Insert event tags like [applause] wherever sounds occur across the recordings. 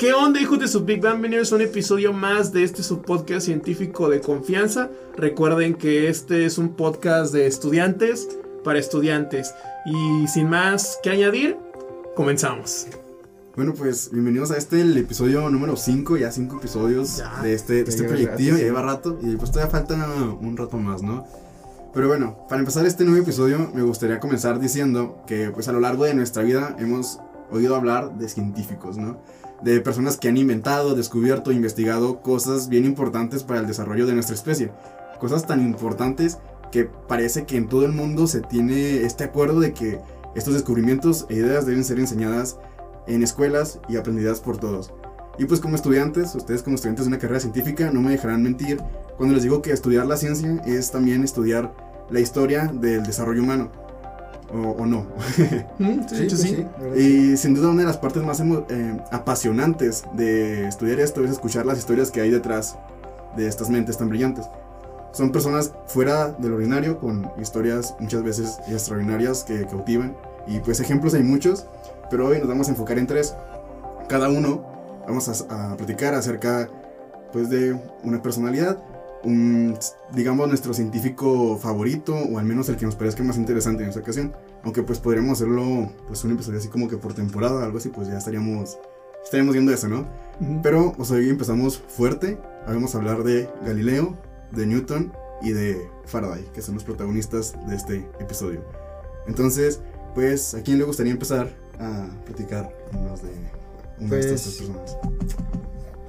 ¿Qué onda, hijos de su Big Bang? Bienvenidos a un episodio más de este su podcast científico de confianza. Recuerden que este es un podcast de estudiantes para estudiantes. Y sin más que añadir, comenzamos. Bueno, pues bienvenidos a este, el episodio número 5, ya 5 episodios de este, de este proyectillo, ya lleva rato y pues todavía falta un rato más, ¿no? Pero bueno, para empezar este nuevo episodio me gustaría comenzar diciendo que pues a lo largo de nuestra vida hemos oído hablar de científicos, ¿no? De personas que han inventado, descubierto, investigado cosas bien importantes para el desarrollo de nuestra especie. Cosas tan importantes que parece que en todo el mundo se tiene este acuerdo de que estos descubrimientos e ideas deben ser enseñadas en escuelas y aprendidas por todos. Y pues como estudiantes, ustedes como estudiantes de una carrera científica no me dejarán mentir cuando les digo que estudiar la ciencia es también estudiar la historia del desarrollo humano o, no. Mm, [laughs] sí, sí, sí. Y sin duda una de las partes más eh, apasionantes de estudiar esto es escuchar las historias que hay detrás de estas mentes tan brillantes. Son personas fuera del ordinario con historias muchas veces extraordinarias que cautivan. Y pues ejemplos hay muchos, pero hoy nos vamos a enfocar en tres. Cada uno vamos a, a platicar acerca pues de una personalidad un, digamos, nuestro científico favorito, o al menos el que nos parezca más interesante en esta ocasión. Aunque pues podríamos hacerlo, pues un episodio así como que por temporada, algo así, pues ya estaríamos, estaríamos viendo eso, ¿no? Pero, o sea, hoy empezamos fuerte, vamos a hablar de Galileo, de Newton y de Faraday, que son los protagonistas de este episodio. Entonces, pues, ¿a quién le gustaría empezar a platicar más de una de estas pues, personas?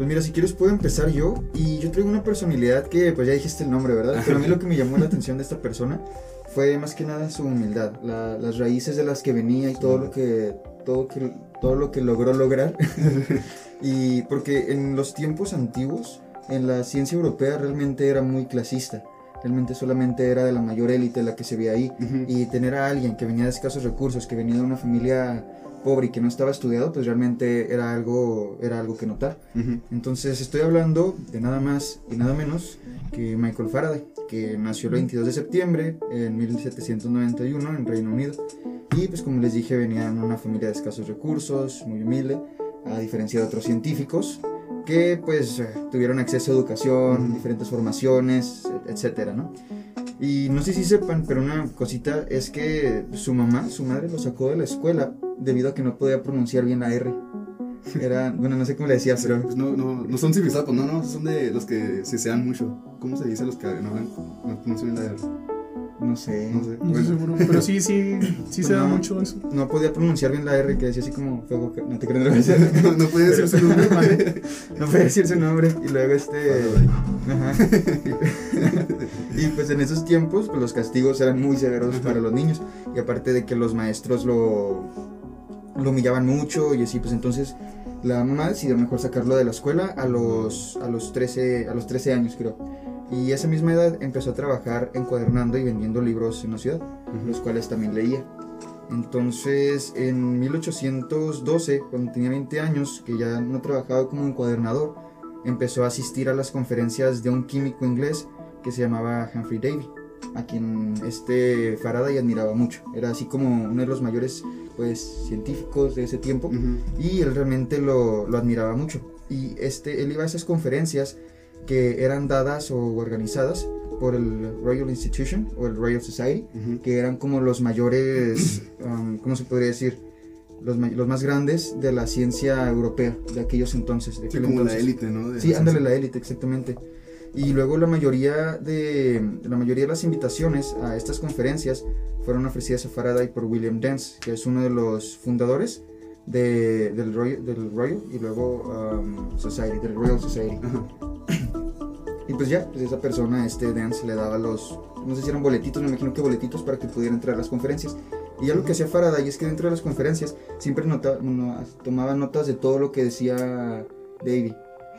Pues mira, si quieres puedo empezar yo. Y yo traigo una personalidad que, pues ya dijiste el nombre, ¿verdad? Pero a mí lo que me llamó la atención de esta persona fue más que nada su humildad, las raíces de las que venía y todo lo que, todo que, todo lo que logró lograr. [laughs] y porque en los tiempos antiguos, en la ciencia europea realmente era muy clasista. Realmente solamente era de la mayor élite la que se veía ahí. Y tener a alguien que venía de escasos recursos, que venía de una familia pobre y que no estaba estudiado, pues realmente era algo, era algo que notar. Entonces estoy hablando de nada más y nada menos que Michael Faraday, que nació el 22 de septiembre en 1791 en Reino Unido. Y pues como les dije, venía en una familia de escasos recursos, muy humilde, a diferencia de otros científicos que pues eh, tuvieron acceso a educación, diferentes formaciones, etcétera, ¿no? Y no sé si sepan, pero una cosita es que su mamá, su madre, lo sacó de la escuela debido a que no podía pronunciar bien la R. Era, [laughs] bueno, no sé cómo le decía, pero... Pues no, no, no son civilizados, no, no, son de los que se sean mucho. ¿Cómo se dice los que no, no pronuncian la R? No sé. No sé. No seguro. Pero sí, sí, sí se da mucho eso. No podía pronunciar bien la R, que decía así como fuego. No te creo. no, [laughs] no podía decir su nombre, ¿vale? [laughs] No podía decir su nombre. Y luego este. Ajá. y pues en esos tiempos, pues los castigos eran muy severos para los niños. Y aparte de que los maestros lo, lo humillaban mucho y así, pues entonces la mamá decidió mejor sacarlo de la escuela a los, a los, 13, a los 13 años, creo. Y a esa misma edad empezó a trabajar encuadernando y vendiendo libros en la ciudad, los cuales también leía. Entonces, en 1812, cuando tenía 20 años, que ya no trabajaba como encuadernador, empezó a asistir a las conferencias de un químico inglés que se llamaba Humphrey Davy, a quien este Faraday admiraba mucho. Era así como uno de los mayores pues, científicos de ese tiempo y él realmente lo, lo admiraba mucho. Y este, él iba a esas conferencias que eran dadas o organizadas por el Royal Institution o el Royal Society, que eran como los mayores, [clears throat] um, ¿cómo se podría decir? Los, los, más grandes de la ciencia europea de aquellos entonces. De sí, como la élite, ¿no? sí, ándale, la élite, exactamente. Y luego la mayoría, de, la mayoría de las invitaciones a estas conferencias fueron ofrecidas a Faraday por William Dance, que es uno de los fundadores de, del, Royal, del Royal y luego um, Society, del Royal Society. [laughs] Y pues ya, pues esa persona, este Dance, le daba los, no sé si eran boletitos, me imagino que boletitos para que pudiera entrar a las conferencias. Y ya lo que hacía Faraday es que dentro de las conferencias siempre nota, tomaba notas de todo lo que decía Davy.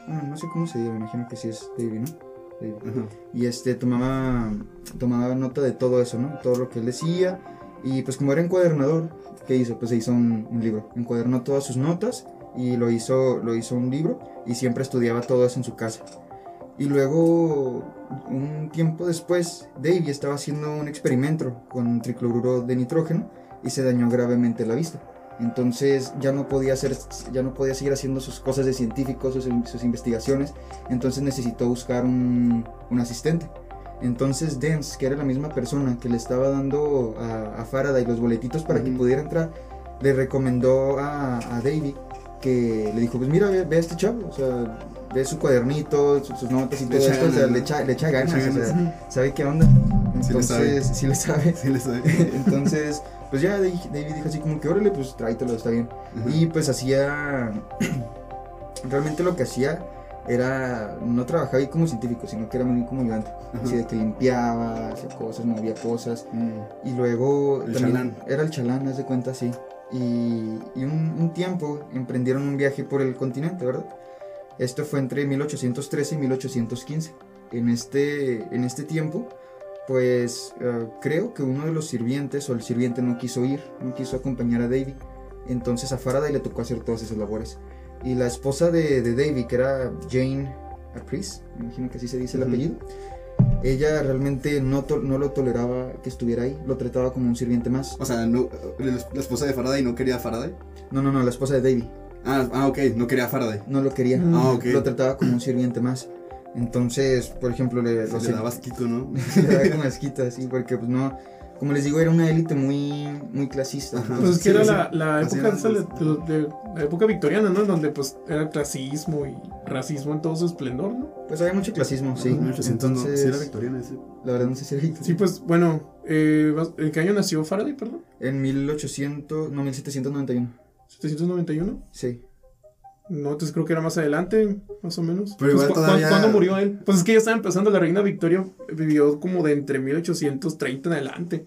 Ah, no sé cómo se dice, me imagino que sí es Davy, ¿no? Y este tomaba, tomaba nota de todo eso, ¿no? Todo lo que él decía. Y pues como era encuadernador, ¿qué hizo? Pues se hizo un, libro. Encuadernó todas sus notas y lo hizo, lo hizo un libro y siempre estudiaba todo eso en su casa. Y luego, un tiempo después, Davy estaba haciendo un experimento con tricloruro de nitrógeno y se dañó gravemente la vista. Entonces ya no podía hacer, ya no podía seguir haciendo sus cosas de científico, sus, sus investigaciones. Entonces necesitó buscar un, un asistente. Entonces Dance, que era la misma persona que le estaba dando a, a Faraday los boletitos para que pudiera entrar, le recomendó a, a David que le dijo, pues mira, ve, ve a este chavo, o sea, ve su cuadernito, su- sus notas y Le todo esto, o sea, ganas, le echa, le echa ganas, echa o sea, ganas. sabe qué onda. Sí le sabe. Entonces, sí le sabe. Sí. [laughs] Entonces, pues ya David dijo así como que, órale, pues tráetelo, está bien. Y pues hacía. [clears throat] Realmente lo que hacía era. No trabajaba ahí como científico, sino que era muy como ayudante. Ajá. Así de que limpiaba, hacía cosas, movía cosas. Mm. Y luego. El chalán. Era el chalán, haz de cuenta, sí. Y, y un, un tiempo emprendieron un viaje por el continente, ¿verdad? Esto fue entre 1813 y 1815. En este, en este tiempo, pues eh, creo que uno de los sirvientes o el sirviente no quiso ir, no quiso acompañar a Davy. Entonces a Faraday le tocó hacer todas esas labores. Y la esposa de, de Davy, que era Jane Apris, me imagino que así se dice el Ujú. apellido, ella realmente no, no lo toleraba que estuviera ahí, lo trataba como un sirviente más. O sea, no, la la esposa de Faraday no quería a Faraday. No, no, no, la esposa de Davy Ah, ah, ok, no quería a Faraday. no lo quería. Ah, ok. lo trataba como un sirviente más. Entonces, por ejemplo, le, Se le se- daba asquito, ¿no? [laughs] le daba como asquita, así, porque pues no, como les digo, era una élite muy, muy clasista. Ajá. Pues es que Sí, era sí. la, la época era de, de- la época victoriana, ¿no? En donde pues era clasismo y racismo en todo su esplendor, ¿no? Pues había mucho clasismo, sí. 1800 no. Entonces, Sí, era victoriana ese. la verdad no sé si era Sí, pues bueno, eh, ¿en qué año nació Faraday, perdón? En 1800, no, 1791, 791. sí. No, entonces creo que era más adelante, más o menos. Pero igual Pues, ¿cu- cu- todavía- ¿Cuándo murió él? Pues es que ya estaba empezando la reina Victoria, vivió como de entre 1830 en adelante.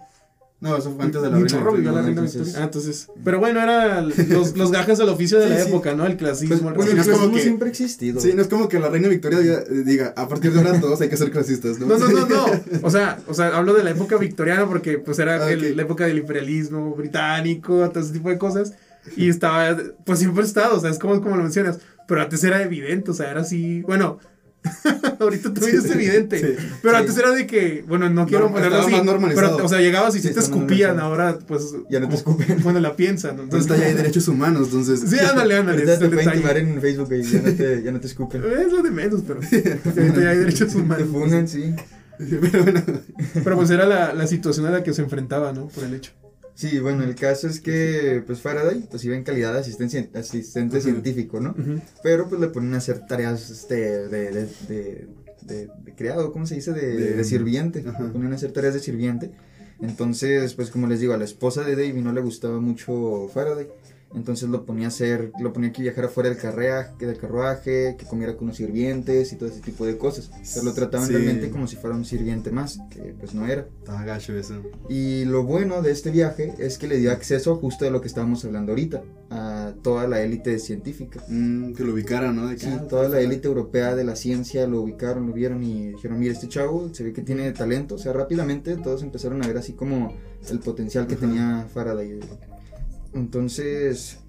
No, eso fue antes de la reina. vivió la Victoria. Ah, entonces. Pero bueno, era los, los gajes del oficio de Sí, la sí. época, ¿no? El clasismo, Pues, el bueno, el no es como clasismo que- siempre ha existido. Sí, no es como que la reina Victoria diga, diga, a partir de ahora [laughs] todos hay que ser clasistas, ¿no? No, no, no, no. [laughs] O sea, o sea, hablo de la época victoriana porque pues era Ah, el- la época del imperialismo británico, todo ese tipo de cosas. Y estaba, pues siempre ha estado, o sea, es como, como lo mencionas. Pero antes era evidente, o sea, era así, bueno, [laughs] ahorita también es evidente. Sí. Pero Sí. antes era de que, bueno, no quiero No, ponerlo así. Pero, o sea, llegabas y Sí, si te escupían, ahora pues. Ya no te escupen. Bueno, la piensan, ¿no? Entonces ya hay derechos humanos, entonces. [laughs] Sí, ándale, ándale. Ahorita te pueden timar en Facebook y ya no te, ya no te escupen. [laughs] Es lo de menos, pero. ahorita ya hay derechos Te humanos. funan, sí. Pero bueno, Pero pues era la, la situación a la que se enfrentaba, ¿no? Por el hecho. Sí, bueno, el caso es que pues Faraday pues iba en calidad de asistente, asistente científico, ¿no? Pero pues le ponen a hacer tareas este, de, de, de, de- de criado, ¿cómo se dice? De, sirviente. Le ponen a hacer tareas de sirviente. Entonces, pues como les digo, a la esposa de Davy no le gustaba mucho Faraday. Entonces lo ponía a hacer, lo ponía que viajara fuera del carruaje, del carruaje, que comiera con los sirvientes y todo ese tipo de cosas. Pero lo trataban Sí. realmente como si fuera un sirviente más, que pues no era. estaba gacho eso. Y lo bueno de este viaje es que le dio acceso justo de lo que estábamos hablando ahorita, a toda la élite científica. Mm, que lo ubicaran, ¿no? De Sí, ah, toda la élite europea de la ciencia lo ubicaron, lo vieron y dijeron, mira, este chavo se ve que tiene talento. O sea, rápidamente todos empezaron a ver así como el potencial que Ajá. tenía Faraday. Entonces,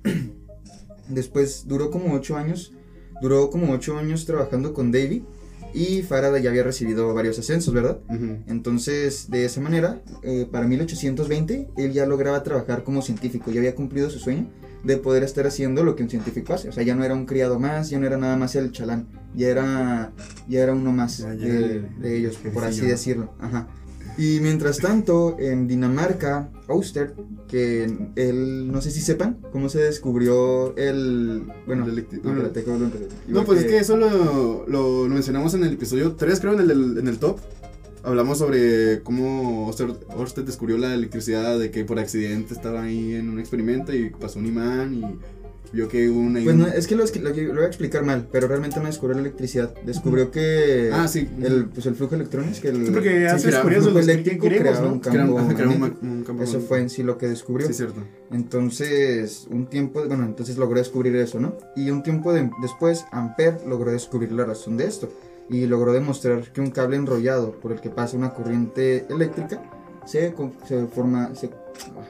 [clears throat] después duró como ocho años, duró como ocho años trabajando con Davy y Faraday ya había recibido varios ascensos, ¿verdad? Entonces, de esa manera, eh, para 1820, él ya lograba trabajar como científico, ya había cumplido su sueño de poder estar haciendo lo que un científico hace. O sea, ya no era un criado más, ya no era nada más el chalán, ya era, ya era uno más Ya, ya de, de ellos, el por así decirlo. Ajá. Y mientras tanto, en Dinamarca, Auster, que él, no sé si sepan, cómo se descubrió el... Bueno, El electri- no, que. No, pues es que eso lo, lo mencionamos en el episodio 3, creo, en el, en el top. Hablamos sobre cómo Orsted descubrió la electricidad, de que por accidente estaba ahí en un experimento y pasó un imán y vio que hubo una... Pues no, es que lo, lo, lo voy a explicar mal, pero realmente no descubrió la electricidad. Descubrió que Ah, sí. el, pues el flujo de electrones, que el Sí, porque Sí, hace crea- curioso los eléctrico griegos, creaba ¿no? un campo que era un, un campo Eso fue en sí lo que descubrió. Sí, cierto. Entonces, un tiempo, bueno, entonces logró descubrir eso, ¿no? Y un tiempo de- después, Ampere logró descubrir la razón de esto y logró demostrar que un cable enrollado por el que pasa una corriente eléctrica se, se forma, se,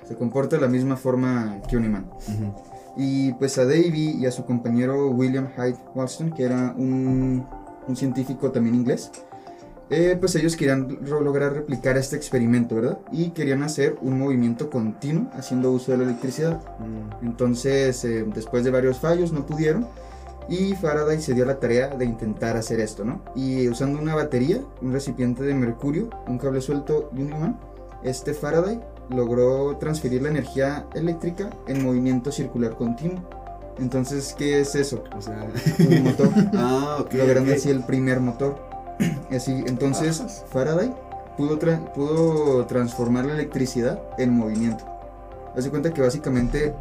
se comporta de la misma forma que un imán. Ujú. Y pues a Davy y a su compañero William Hyde Walston, que era un, un científico también inglés, eh, pues ellos querían lograr replicar este experimento, ¿verdad? Y querían hacer un movimiento continuo haciendo uso de la electricidad. Mm, Entonces, eh, después de varios fallos, no pudieron. Y Faraday se dio a la tarea de intentar hacer esto, ¿no? Y usando una batería, un recipiente de mercurio, un cable suelto y un imán, este Faraday logró transferir la energía eléctrica en movimiento circular continuo. Entonces, ¿qué es eso? O sea. Un [laughs] motor. ah, ok. logrando ok. así el primer motor. [clears throat] Así, entonces Ajá. Faraday pudo, tra- pudo transformar la electricidad en movimiento. Hace cuenta que básicamente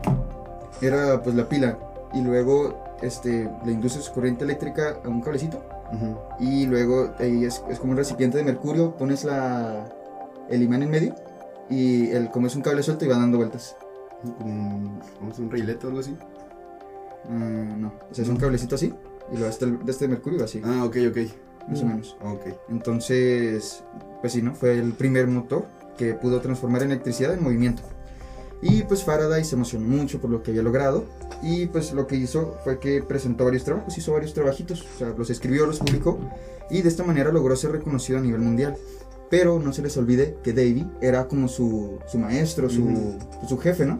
era pues la pila y luego este, le induces corriente eléctrica a un cablecito Ujú. y luego ahí es, es como un recipiente de mercurio, pones la, el imán en medio y el, como es un cable suelto y va dando vueltas. Un, un reilete o algo así. Ah, no, o sea, es un cablecito así y lo este, de este mercurio así, Ah, ok, ok. más o menos. Ok. Entonces, pues sí, ¿no? Fue el primer motor que pudo transformar electricidad en movimiento. Y pues Faraday se emocionó mucho por lo que había logrado. Y pues lo que hizo fue que presentó varios trabajos, hizo varios trabajitos. O sea, los escribió, los publicó. Y de esta manera logró ser reconocido a nivel mundial. Pero no se les olvide que Davy era como su, su maestro, su, su jefe, ¿no?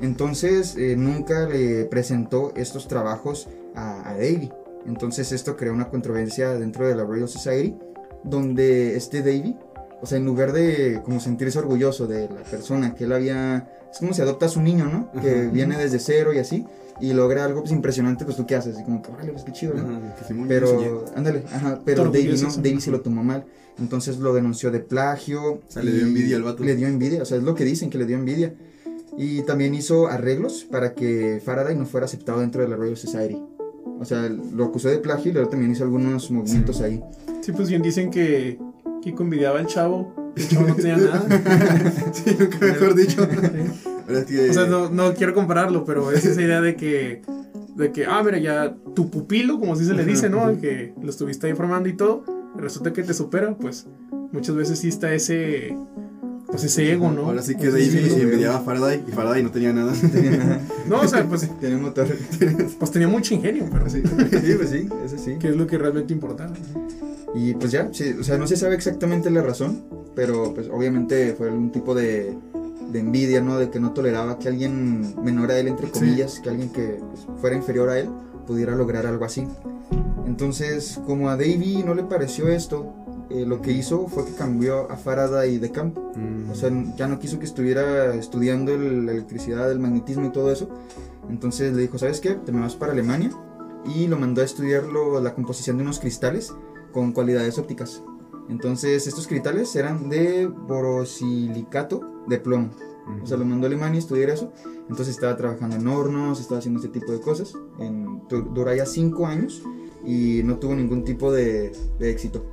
Entonces eh, nunca le presentó estos trabajos a, a Davy. Entonces esto creó una controversia dentro de la Royal Society, donde este Davy, o sea, en lugar de como sentirse orgulloso de la persona que él había, es como si adoptas un niño, ¿no? Que Ajá. viene desde cero y así, y logra algo pues impresionante, pues tú qué haces, y como que, vale, pues qué chido, ¿no? Ajá, que Pero, ándale, ajá, pero Davy no. Davy se lo tomó mal. Entonces lo denunció de plagio. O sea, le dio envidia al vato. Le dio envidia, o sea, es lo que dicen, que le dio envidia. Y también hizo arreglos para que Faraday no fuera aceptado dentro de la Royal Society. O sea, lo acusó de plagio y luego también hizo algunos movimientos ahí. Sí, pues bien dicen que Kiko envidiaba al chavo. El chavo no tenía nada. [laughs] sí, nunca mejor dicho. Sí. Que. O sea, no, no quiero compararlo, pero es esa idea de que, de que, ah, mira, ya tu pupilo, como así se le dice, ¿no? Que lo estuviste ahí formando y todo, resulta que te supera, pues muchas veces sí está ese, pues ese ego, ¿no? Ahora sí que Ese Davey ego. envidiaba a Faraday y Faraday no tenía nada. [laughs] No, o sea, pues, [laughs] Tiene motor. pues tenía mucho ingenio, pero sí, sí, pues sí, eso sí. que es lo que realmente importaba. Y pues ya, sí, o sea, no se sabe exactamente la razón, pero pues obviamente fue algún tipo de, de envidia, ¿no? De que no toleraba que alguien menor a él, entre comillas, que alguien que pues, fuera inferior a él, pudiera lograr algo así. Entonces, como a Davy no le pareció esto, eh, lo que hizo fue que cambió a Faraday de campo. Mm. O sea, ya no quiso que estuviera estudiando el- la electricidad, el magnetismo y todo eso. Entonces le dijo, ¿sabes qué? Te me vas para Alemania. Y lo mandó a estudiar lo- la composición de unos cristales con cualidades ópticas. Entonces estos cristales eran de borosilicato de plomo. O sea, lo mandó a Alemania a estudiar eso. Entonces estaba trabajando en hornos, estaba haciendo este tipo de cosas. En, duró ya cinco años y no tuvo ningún tipo de, de éxito.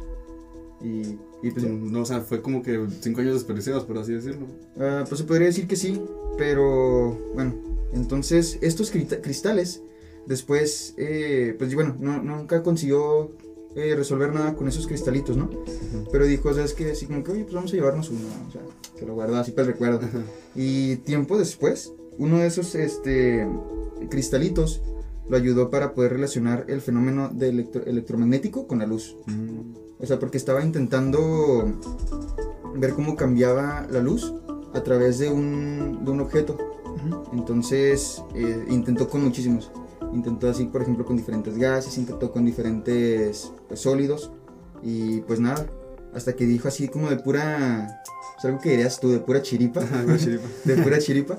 Y, y pues, No, o sea, fue como que cinco años desperdiciados, por así decirlo. Ah, pues se podría decir que sí, pero bueno, entonces estos cristales después, eh, pues bueno, no- nunca consiguió eh, resolver nada con esos cristalitos, ¿no? Pero dijo, ¿sabes qué? Así como que, oye, pues vamos a llevarnos uno, o sea, que lo guardó así para el recuerdo. Ajá. Y tiempo después, uno de esos este, cristalitos lo ayudó para poder relacionar el fenómeno de electro- electromagnético con la luz. Mm. O sea, porque estaba intentando ver cómo cambiaba la luz a través de un, de un objeto. Entonces eh, intentó con muchísimos. Intentó así, por ejemplo, con diferentes gases, intentó con diferentes pues, sólidos. Y pues nada, hasta que dijo así como de pura... Es algo que dirías tú, de pura chiripa. [laughs] De pura chiripa.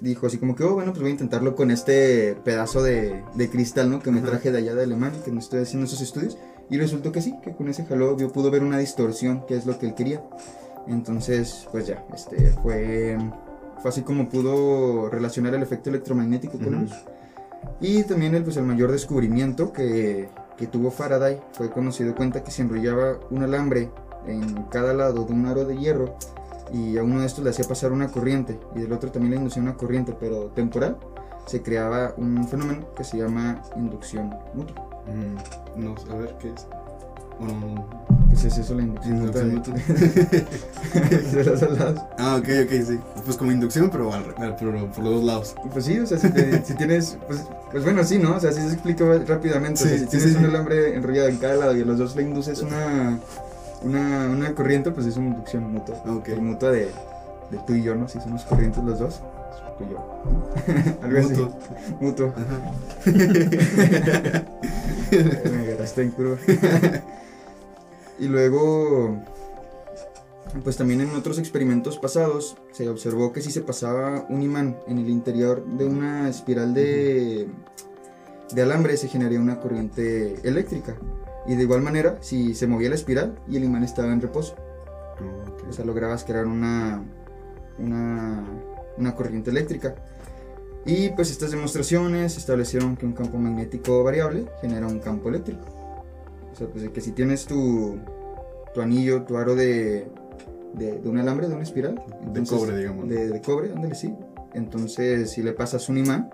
Dijo así como que, oh, bueno, pues voy a intentarlo con este pedazo de, de cristal, ¿no? Que me Ajá. traje de allá de Alemania, que me estoy haciendo esos estudios. Y resultó que sí, que con ese jaló vio, pudo ver una distorsión, que es lo que él quería. Entonces, pues ya, este, fue, fue así como pudo relacionar el efecto electromagnético con luz. Y también el, pues, el mayor descubrimiento que, que tuvo Faraday fue cuando se dio cuenta que se enrollaba un alambre en cada lado de un aro de hierro y a uno de estos le hacía pasar una corriente y del otro también le inducía una corriente, pero temporal, se creaba un fenómeno que se llama inducción mutua. Mm, No, a ver, ¿qué es? Bueno, Pues es eso la inducción inducción mutua. [laughs] de los dos lados. Ah, ok, ok, sí. Pues como inducción, pero, al- pero por los dos lados. Pues sí, o sea, si, te- si tienes, pues, pues bueno, sí, ¿no? O sea, si se explica rápidamente. o sea, Sí, si sí, tienes sí, un alambre enrollado en cada lado y a los dos le induces una, una, una corriente, pues es una inducción mutua. El mutua de, de tú y yo, ¿no? Si somos corrientes los dos, pues tú y yo. [laughs] Algo así. Mutuo. Mutuo. Ajá. [laughs] Me agarraste en curva. [laughs] y luego, pues también en otros experimentos pasados se observó que si se pasaba un imán en el interior de una espiral de, de alambre se generaría una corriente eléctrica. Y de igual manera, si se movía la espiral y el imán estaba en reposo, Ok. o sea, lograbas crear una, una, una corriente eléctrica. Y pues estas demostraciones establecieron que un campo magnético variable genera un campo eléctrico. O sea, pues que si tienes tu, tu anillo, tu aro de, de, de un alambre, de una espiral. De cobre, digamos. De, de cobre, ándale, sí. Entonces, si le pasas un imán,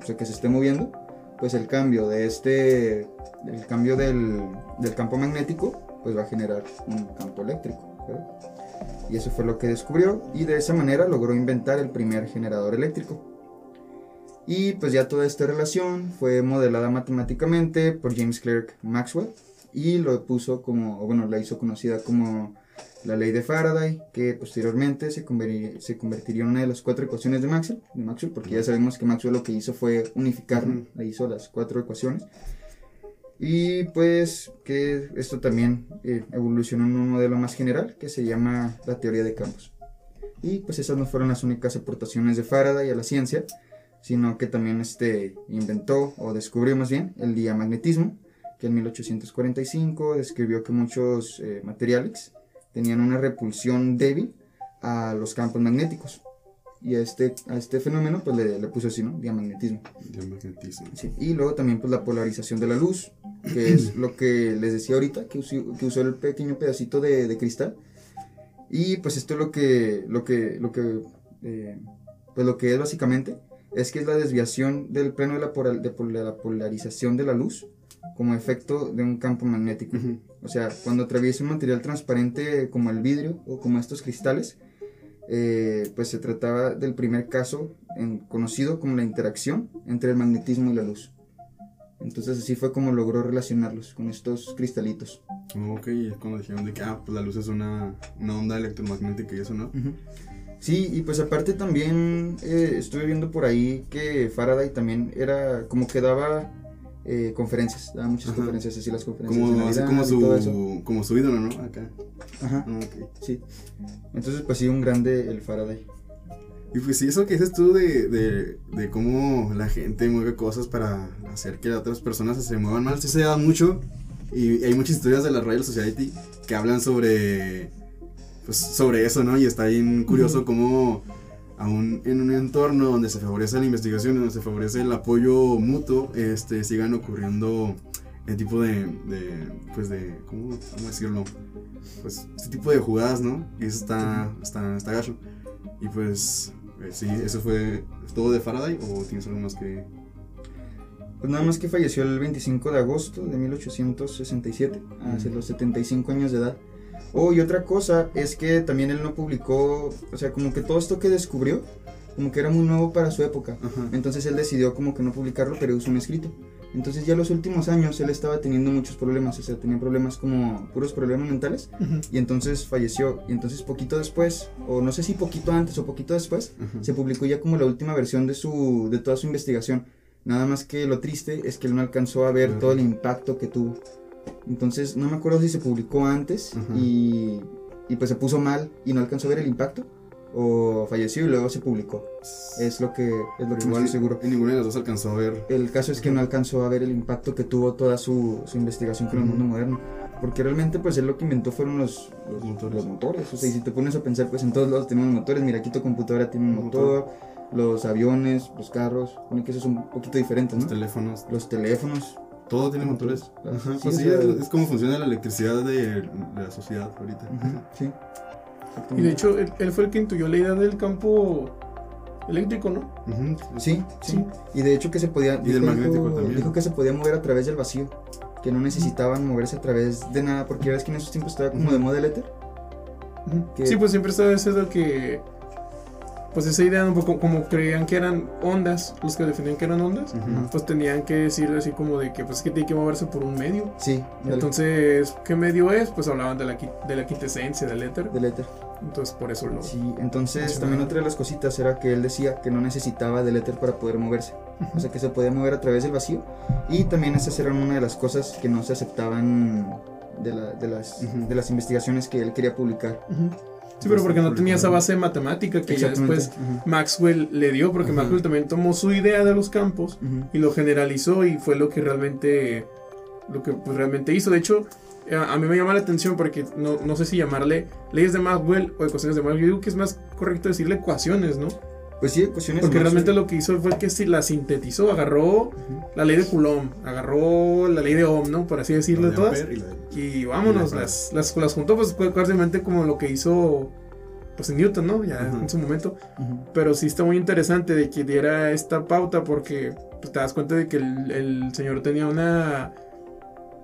o sea, que se esté moviendo, pues el cambio de este, el cambio del, del campo magnético, pues va a generar un campo eléctrico. Y eso fue lo que descubrió y de esa manera logró inventar el primer generador eléctrico. Y pues ya toda esta relación fue modelada matemáticamente por James Clerk Maxwell y lo puso como, o bueno, la hizo conocida como la ley de Faraday, que posteriormente se, convertiría, se convertiría en una de las cuatro ecuaciones de Maxwell, de Maxwell porque ya sabemos que Maxwell lo que hizo fue unificar, ¿no? Le hizo las cuatro ecuaciones. Y pues que esto también eh, evolucionó en un modelo más general que se llama la teoría de campos. Y pues esas no fueron las únicas aportaciones de Faraday a la ciencia, sino que también este, inventó o descubrió más bien el diamagnetismo, que en 1845 describió que muchos eh, materiales tenían una repulsión débil a los campos magnéticos. Y a este, a este fenómeno pues le, le puso así, ¿no? Diamagnetismo. De magnetismo. Sí, Y luego también pues la polarización de la luz, que es [clears throat] lo que les decía ahorita, que usó, que usó el pequeño pedacito de, de cristal. Y pues esto es lo que, lo que, lo que, eh, pues lo que es básicamente, es que es la desviación del plano de la, polar- de la polarización de la luz como efecto de un campo magnético. Ujú. O sea, cuando atraviesa un material transparente como el vidrio o como estos cristales, eh, pues se trataba del primer caso en- conocido como la interacción entre el magnetismo y la luz. Entonces así fue como logró relacionarlos con estos cristalitos. Ok, y es cuando dijeron de que, ah, pues la luz es una, una onda electromagnética y eso, ¿no? Sí, y pues aparte también eh, estuve viendo por ahí que Faraday también era como que daba eh, conferencias, daba muchas Ajá. conferencias, así las conferencias de Como, Navidad como y todo eso. su, como su ídolo, ¿no? Acá. Ajá, Ah, ok. sí. Entonces pues sí, un grande el Faraday. Y pues sí, eso que dices tú de, de, de cómo la gente mueve cosas para hacer que otras personas se muevan mal, sí se da mucho. Y hay muchas historias de la Royal Society que hablan sobre, pues, sobre eso, ¿no? Y está bien curioso cómo aún en un entorno donde se favorece la investigación, donde se favorece el apoyo mutuo, este, sigan ocurriendo el tipo de, de pues de, ¿cómo, cómo decirlo? Pues este tipo de jugadas, ¿no? Y eso está, está, está gacho. Y pues, eh, sí, eso fue todo de Faraday o tienes algo más que... Pues nada más que falleció el 25 de agosto de 1867, hace los 75 años de edad. Oh, y otra cosa es que también él no publicó, o sea, como que todo esto que descubrió, como que era muy nuevo para su época. Ajá. Entonces él decidió como que no publicarlo, pero usó un escrito. Entonces ya los últimos años él estaba teniendo muchos problemas, o sea, tenía problemas como puros problemas mentales y entonces falleció. Y entonces poquito después, o no sé si poquito antes o poquito después, se publicó ya como la última versión de su de toda su investigación. Nada más que lo triste es que él no alcanzó a ver todo el impacto que tuvo. Entonces no me acuerdo si se publicó antes y, y pues se puso mal y no alcanzó a ver el impacto o falleció y luego se publicó. Es lo que es lo que no Igual estoy seguro. En ninguna de las dos alcanzó a ver. El caso es que no alcanzó a ver el impacto que tuvo toda su, su investigación con el mundo moderno. Porque realmente pues él lo que inventó fueron los, los, Motores. los motores. O sea, y si te pones a pensar pues en todos lados tenemos motores. Mira, aquí tu computadora tiene un Un motor. Los aviones, los carros. Bueno, que eso es un poquito diferente, Los ¿no? teléfonos. Los teléfonos. Todo tiene motores. Ajá. Sí, pues sí, es, es como funciona la electricidad de, la sociedad ahorita. Sí. Y de hecho, él, él fue el que intuyó la idea del campo eléctrico, ¿no? Sí, sí, Sí. Y de hecho que se podía... Y del magnético también. Dijo que se podía mover a través del vacío. Que no necesitaban moverse a través de nada. Porque ya ves que en esos tiempos estaba como de moda el éter. Sí, pues siempre está ese de que pues esa idea un poco como creían que eran ondas, los que defendían que eran ondas, Ujú. pues tenían que decir así como de que pues es que tiene que moverse por un medio. Sí, Entonces, ¿qué medio es? Pues hablaban de la, de la quintesencia, del éter. del éter. Entonces, por eso lo... Sí, entonces Mencionaba. también otra de las cositas era que él decía que no necesitaba del éter para poder moverse. O sea, que se podía mover a través del vacío. Y también esas eran una de las cosas que no se aceptaban de, la- de las, Ujú. de las investigaciones que él quería publicar. Sí, pero porque no tenía esa base de matemática que ya después. Maxwell le dio, porque. Maxwell también tomó su idea de los campos y lo generalizó y fue lo que realmente lo que pues, realmente hizo. De hecho, eh, a mí me llama la atención porque no, no sé si llamarle leyes de Maxwell o ecuaciones de Maxwell. Yo digo que es más correcto decirle ecuaciones, ¿no? Pues sí, ecuaciones. Porque realmente lo que hizo fue que si la sintetizó, agarró la ley de Coulomb, agarró la ley de Ohm, ¿no? Por así decirlo, de todas. Y la de- Y vámonos, Y la las, las, las juntó pues básicamente como lo que hizo pues en Newton, ¿no? Ya en su momento. Pero sí está muy interesante de que diera esta pauta porque pues, te das cuenta de que el, el señor tenía una,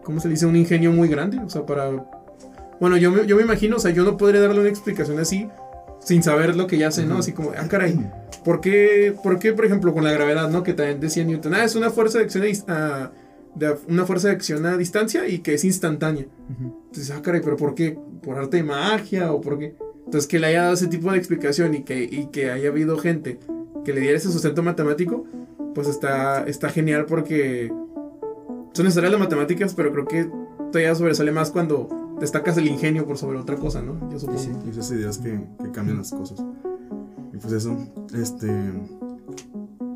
¿cómo se le dice? Un ingenio muy grande. O sea, para... Bueno, yo me, yo me imagino, o sea, yo no podría darle una explicación así sin saber lo que ya sé, ¿no? Así como, ah, caray, ¿por qué, por qué, por ejemplo, con la gravedad, ¿no? Que también decía Newton, ah, es una fuerza de acción a, de- una fuerza de acción a distancia y que es instantánea. Ujú. Entonces, ah, caray, pero ¿por qué? ¿Por arte de magia o por qué? Entonces, que le haya dado ese tipo de explicación y que, y que haya habido gente que le diera ese sustento matemático, pues está, está genial porque son necesarias las matemáticas, pero creo que todavía sobresale más cuando destacas el ingenio por sobre otra cosa, ¿no? Yo supongo. Sí, sí. Y esas ideas que, que cambian las cosas. Y pues eso, este.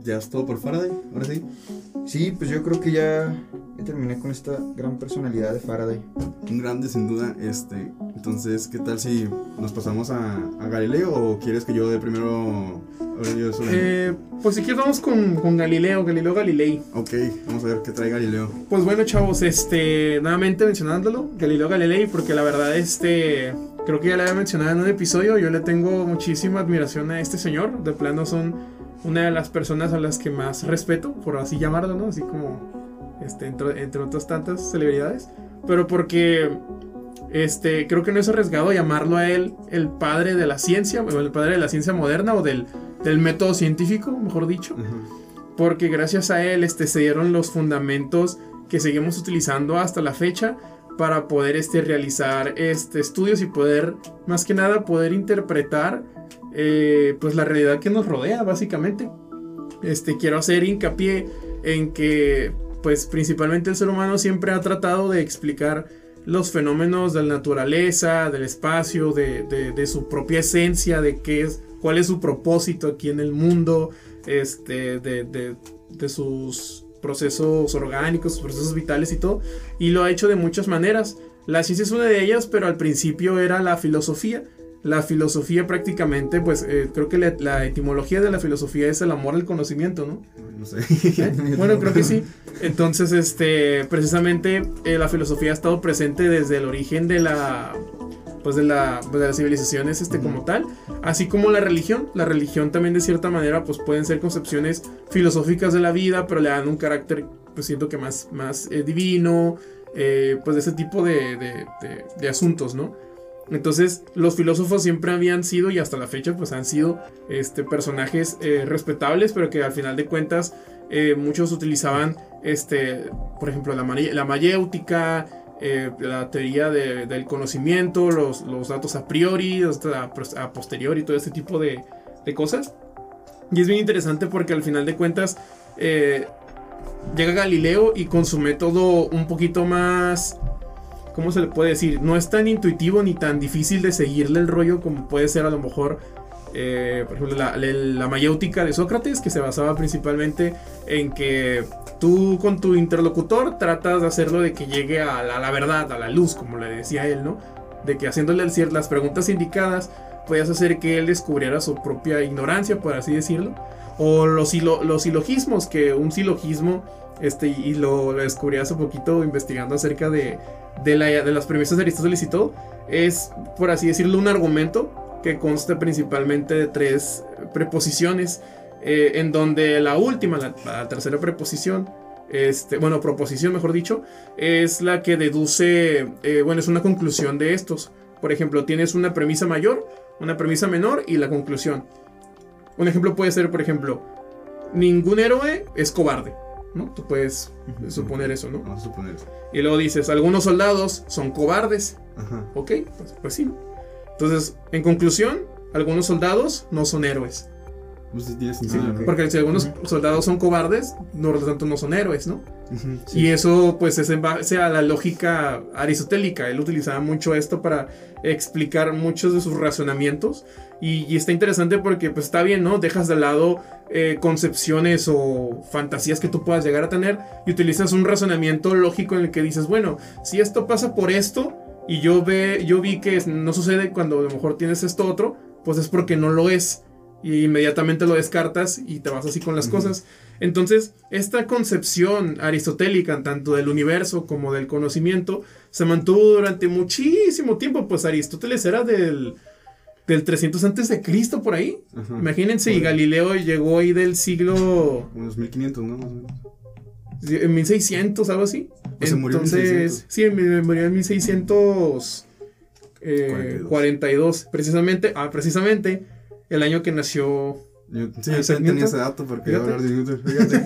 Ya es todo por Faraday, ahora sí. Sí, pues yo creo que ya, ya terminé con esta gran personalidad de Faraday. Un grande sin duda, este. Entonces, ¿qué tal si nos pasamos a, a Galileo o quieres que yo de primero. Eh, pues si quieres vamos con, con Galileo, Galileo Galilei. Ok, vamos a ver qué trae Galileo. Pues bueno, chavos, este, nuevamente mencionándolo, Galileo Galilei, porque la verdad, este, creo que ya le había mencionado en un episodio, yo le tengo muchísima admiración a este señor, de plano son una de las personas a las que más respeto, por así llamarlo, ¿no? Así como, este, entre, entre otras tantas celebridades, pero porque, este, creo que no es arriesgado llamarlo a él el padre de la ciencia, o el padre de la ciencia moderna, o del, del método científico, mejor dicho porque gracias a él este, se dieron los fundamentos que seguimos utilizando hasta la fecha para poder este, realizar este, estudios y poder, más que nada, poder interpretar eh, pues la realidad que nos rodea, básicamente. Este, quiero hacer hincapié en que, pues principalmente el ser humano siempre ha tratado de explicar los fenómenos de la naturaleza, del espacio, de, de- de su propia esencia, de qué es, cuál es su propósito aquí en el mundo, este, de, de- de sus procesos orgánicos, sus procesos vitales y todo, y lo ha hecho de muchas maneras. La ciencia es una de ellas, pero al principio era la filosofía. La filosofía prácticamente, pues eh, creo que la, la etimología de la filosofía es el amor al conocimiento, ¿no? No sé. [laughs] ¿Eh? Bueno, creo que sí. Entonces, este, precisamente eh, la filosofía ha estado presente desde el origen de la, pues de la, pues, de las civilizaciones, este, como tal, así como la religión. La religión también de cierta manera, pues pueden ser concepciones filosóficas de la vida, pero le dan un carácter, pues siento que más, más eh, divino, eh, pues de ese tipo de, de- asuntos, ¿no? Entonces, los filósofos siempre habían sido y hasta la fecha pues han sido este, personajes eh, respetables, pero que al final de cuentas eh, muchos utilizaban, este, por ejemplo, la, la mayéutica, eh, la teoría de- del conocimiento, los, datos a priori, a, a posteriori, todo ese tipo de, de cosas. Y es bien interesante porque al final de cuentas eh, llega Galileo y con su método un poquito más ¿cómo se le puede decir? No es tan intuitivo ni tan difícil de seguirle el rollo como puede ser a lo mejor, eh, por ejemplo, la, la- la mayéutica de Sócrates, que se basaba principalmente en que tú con tu interlocutor tratas de hacerlo de que llegue a la, verdad, a la luz, como le decía él, ¿no? De que haciéndole el cier- las preguntas indicadas, podías hacer que él descubriera su propia ignorancia, por así decirlo. O los, silo- los silogismos, que un silogismo, este, y lo, lo descubrí hace poquito investigando acerca de, de, de las premisas de Aristóteles y todo, es, por así decirlo, un argumento que consta principalmente de tres preposiciones, eh, en donde la última, la, la tercera preposición, este, bueno, proposición mejor dicho, es la que deduce, eh, bueno, es una conclusión de estos. Por ejemplo, tienes una premisa mayor, una premisa menor y la conclusión. Un ejemplo puede ser, por ejemplo, ningún héroe es cobarde, ¿no? Tú puedes suponer eso, ¿no? Vamos a suponer eso. Y luego dices, algunos soldados son cobardes, Ajá. ¿ok? Pues, pues sí. Entonces, en conclusión, algunos soldados no son héroes. Pues sí tiene sentido, Ah. Porque si algunos soldados son cobardes, no, por lo tanto no son héroes, ¿no? Y eso pues es en base a la lógica aristotélica. Él utilizaba mucho esto para explicar muchos de sus razonamientos. Y, y está interesante porque pues está bien, ¿no? Dejas de lado eh, concepciones o fantasías que tú puedas llegar a tener y utilizas un razonamiento lógico en el que dices, bueno, si esto pasa por esto y yo, ve, yo vi que no sucede cuando a lo mejor tienes esto otro, pues es porque no lo es. Y inmediatamente lo descartas y te vas así con las cosas. Entonces, esta concepción aristotélica, tanto del universo como del conocimiento, se mantuvo durante muchísimo tiempo. Pues Aristóteles era del, del 300 antes de Cristo por ahí. Ajá. Imagínense, y Galileo llegó ahí del siglo Unos 1500, ¿no? Más o menos. en 1600, algo así. Pues se murió en Entonces, 1600. sí, me- murió en 1642, eh, 42, precisamente, ah, precisamente el año que nació Yo, sí, Ah, yo también tenía ese dato porque iba a hablar de Newton. Fíjate.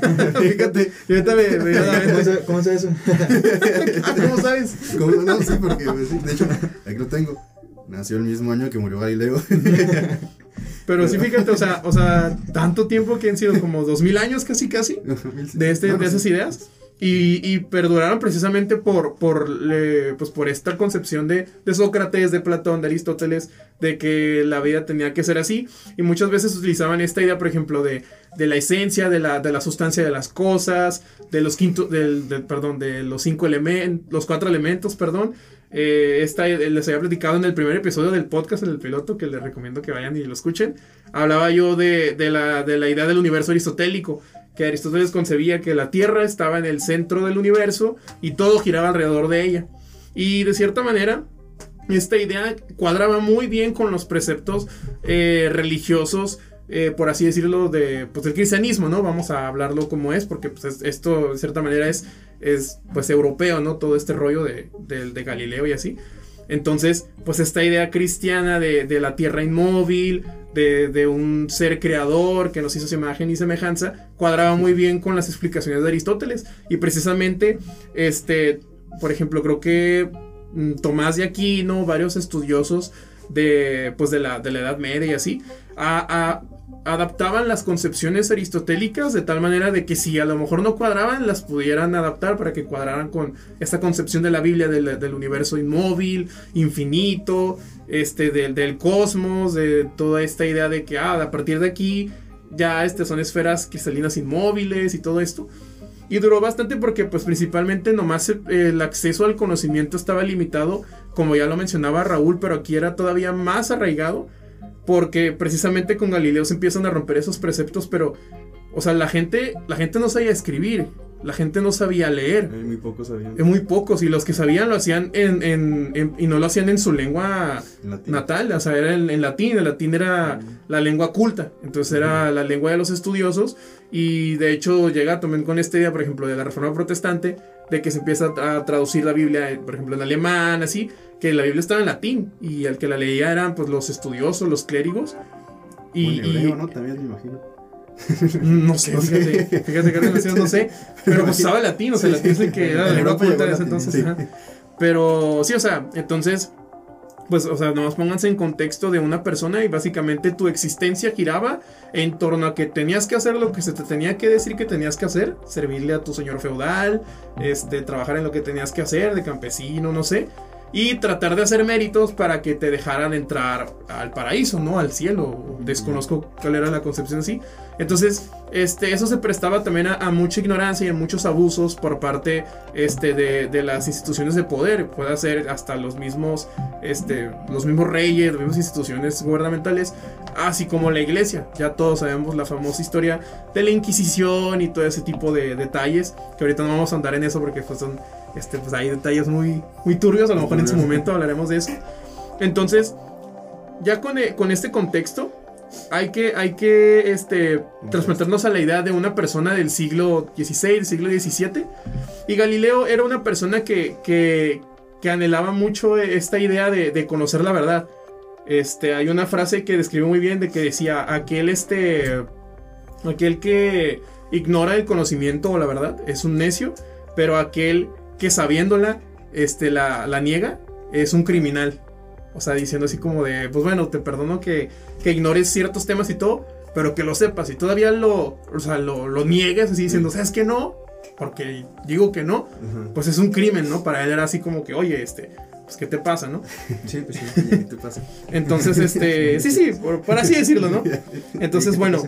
Fíjate, yo ahorita me, ¿Cómo mente. sabe, cómo sabe eso? [laughs] Ah, ¿Cómo sabes? ¿Cómo? No, sí, porque pues, de hecho, aquí lo tengo. Nació el mismo año que murió Galileo. [laughs] Pero sí, fíjate, o sea, o sea, tanto tiempo que han sido como dos mil años casi, casi, [laughs] de, este, de esas ideas. Y, y perduraron precisamente por, por, le- pues por esta concepción de, Sócrates, de Platón, de Aristóteles, de que la vida tenía que ser así. Y muchas veces utilizaban esta idea, por ejemplo, de, de la esencia, de la, de la sustancia de las cosas, de los quinto, del, perdón, de los cinco elementos, los cuatro elementos, perdón. Eh, esta eh, les había platicado en el primer episodio del podcast, en el piloto, que les recomiendo que vayan y lo escuchen. Hablaba yo de la, de la idea del universo aristotélico, que Aristóteles concebía que la Tierra estaba en el centro del universo y todo giraba alrededor de ella. Y de cierta manera, esta idea cuadraba muy bien con los preceptos eh, religiosos, eh, por así decirlo, de, pues, del cristianismo, ¿no? Vamos a hablarlo como es, porque pues, es- esto de cierta manera es, es pues, europeo, ¿no? Todo este rollo de, de- de Galileo y así. Entonces, pues esta idea cristiana de, de la tierra inmóvil, de, de un ser creador que nos hizo su imagen y semejanza, cuadraba muy bien con las explicaciones de Aristóteles. Y precisamente, este, por ejemplo, creo que mm, Tomás de Aquino, varios estudiosos de, pues de, la, de la Edad Media y así, a- a- adaptaban las concepciones aristotélicas de tal manera de que si a lo mejor no cuadraban, las pudieran adaptar para que cuadraran con esta concepción de la Biblia del, universo inmóvil, infinito, este, del, del cosmos, de toda esta idea de que ah, a partir de aquí ya este, son esferas cristalinas inmóviles y todo esto. Y duró bastante porque pues principalmente nomás eh, el acceso al conocimiento estaba limitado, como ya lo mencionaba Raúl, pero aquí era todavía más arraigado porque precisamente con Galileo se empiezan a romper esos preceptos, pero o sea, la gente la gente no sabía escribir, la gente no sabía leer. Eh, muy pocos sabían. Eh, Muy pocos, y los que sabían lo hacían en, en- en- y no lo hacían en su lengua latín. natal, o sea, era en, en latín, el latín era la lengua culta, entonces era la lengua de los estudiosos, y de hecho llega también con esta idea, por ejemplo, de la reforma protestante, de que se empieza a traducir la Biblia, por ejemplo, en alemán, así, que la Biblia estaba en latín, y el que la leía eran pues los estudiosos, los clérigos, y, en hebreo, ¿no? También me imagino. [laughs] no sé, fíjate, fíjate que no sé, pero pues usaba latín, o sea, latín es que era la En lengua Europa de ese entonces. ajá. Pero sí, o sea, entonces, pues, o sea, nomás pónganse en contexto de una persona y básicamente tu existencia giraba en torno a que tenías que hacer lo que se te tenía que decir que tenías que hacer, servirle a tu señor feudal, este, trabajar en lo que tenías que hacer, de campesino, no sé. Y tratar de hacer méritos para que te dejaran entrar al paraíso, ¿no? Al cielo. Desconozco cuál era la concepción así. Entonces, este, eso se prestaba también a, a mucha ignorancia y a muchos abusos por parte este, de, de las instituciones de poder. Puede ser hasta los mismos, este, los mismos reyes, las mismas instituciones gubernamentales, así como la iglesia. Ya todos sabemos la famosa historia de la Inquisición y todo ese tipo de detalles, que ahorita no vamos a andar en eso porque pues, son, este, pues, hay detalles muy, muy turbios, a lo mejor en su momento hablaremos de eso. Entonces, ya con, eh, con este contexto, hay que, hay que este, transportarnos a la idea de una persona del siglo XVI, del siglo XVII. Y Galileo era una persona que, que, que anhelaba mucho esta idea de, de conocer la verdad. este, hay una frase que describe muy bien de que decía, aquel este, aquel que ignora el conocimiento o la verdad es un necio, pero aquel que sabiéndola, este, la, la niega, es un criminal. O sea, diciendo así como de, pues bueno, te perdono que, que ignores ciertos temas y todo, pero que lo sepas y todavía lo, o sea, lo, lo niegues así diciendo, ¿sabes que no? Porque digo que no, Ajá. pues es un crimen, ¿no? Para él era así como que, oye, este, pues ¿qué te pasa, no? [laughs] Sí, pues sí. ¿Y qué te pasa? Entonces, este, [laughs] sí, sí, por, por así decirlo, ¿no? [laughs] Entonces, ¿Qué te bueno?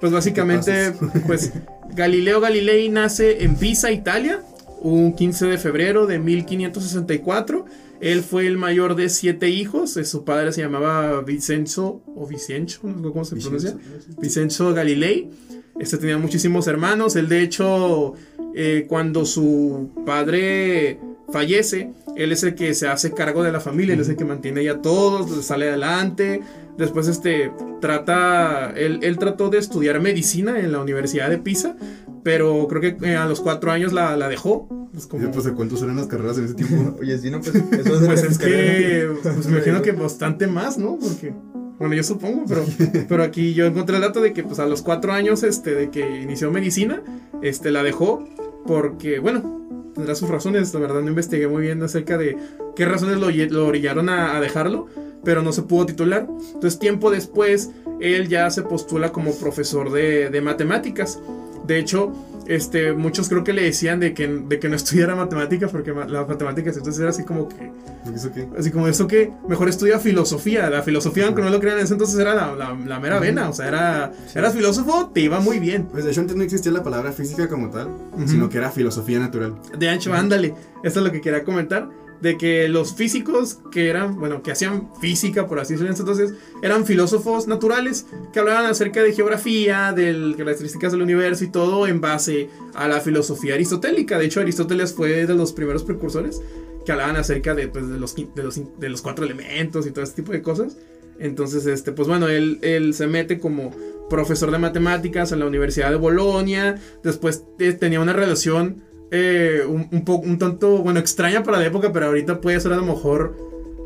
Pues básicamente, [laughs] pues Galileo Galilei nace en Pisa, Italia, un 15 de febrero de 1564. Él fue el mayor de siete hijos. eh, Su padre se llamaba Vicenzo o Vicencio, no sé cómo se pronuncia. Vicenzo Galilei. Este tenía muchísimos hermanos. Él, de hecho, eh, cuando su padre fallece, él es el que se hace cargo de la familia, él es el que mantiene ya todos, sale adelante. Después, este, trata, él, él trató de estudiar medicina en la Universidad de Pisa, pero creo que eh, a los cuatro años la, la dejó. Pues como, Pues, ¿de ¿cuántos eran las carreras en ese tiempo? [laughs] Oye, sí, no, pues eso pues es que, pues me imagino que bastante más, ¿no? Porque, bueno, yo supongo, pero, [laughs] pero aquí yo encontré el dato de que, pues a los cuatro años, este, de que inició medicina, este, la dejó porque, bueno, tendrá sus razones, la verdad no investigué muy bien acerca de qué razones lo, lo orillaron a, a dejarlo, pero no se pudo titular. Entonces, tiempo después, él ya se postula como profesor de, de matemáticas. De hecho, este, muchos creo que le decían de que, de que no [laughs] estudiara matemáticas porque ma- las matemáticas entonces era así como que ¿Eso qué? Así como eso que mejor estudia filosofía. La filosofía, aunque no lo crean en ese entonces, era la, la, la mera vena. O sea, era, eras filósofo, te iba muy bien. Pues de hecho antes no existía la palabra física como tal, Ujú. sino que era filosofía natural. De ancho, ándale. Esto es lo que quería comentar. De que los físicos que eran, bueno, que hacían física, por así decirlo, entonces, eran filósofos naturales que hablaban acerca de geografía, de características del universo y todo en base a la filosofía aristotélica. De hecho, Aristóteles fue de los primeros precursores que hablaban acerca de, pues, los, quin- de, los, de los cuatro elementos y todo ese tipo de cosas. Entonces, este, pues bueno, él, él se mete como profesor de matemáticas en la Universidad de Bolonia. Después eh, tenía una relación eh, un, un un tanto, bueno, extraña para la época, pero ahorita puede ser a lo mejor,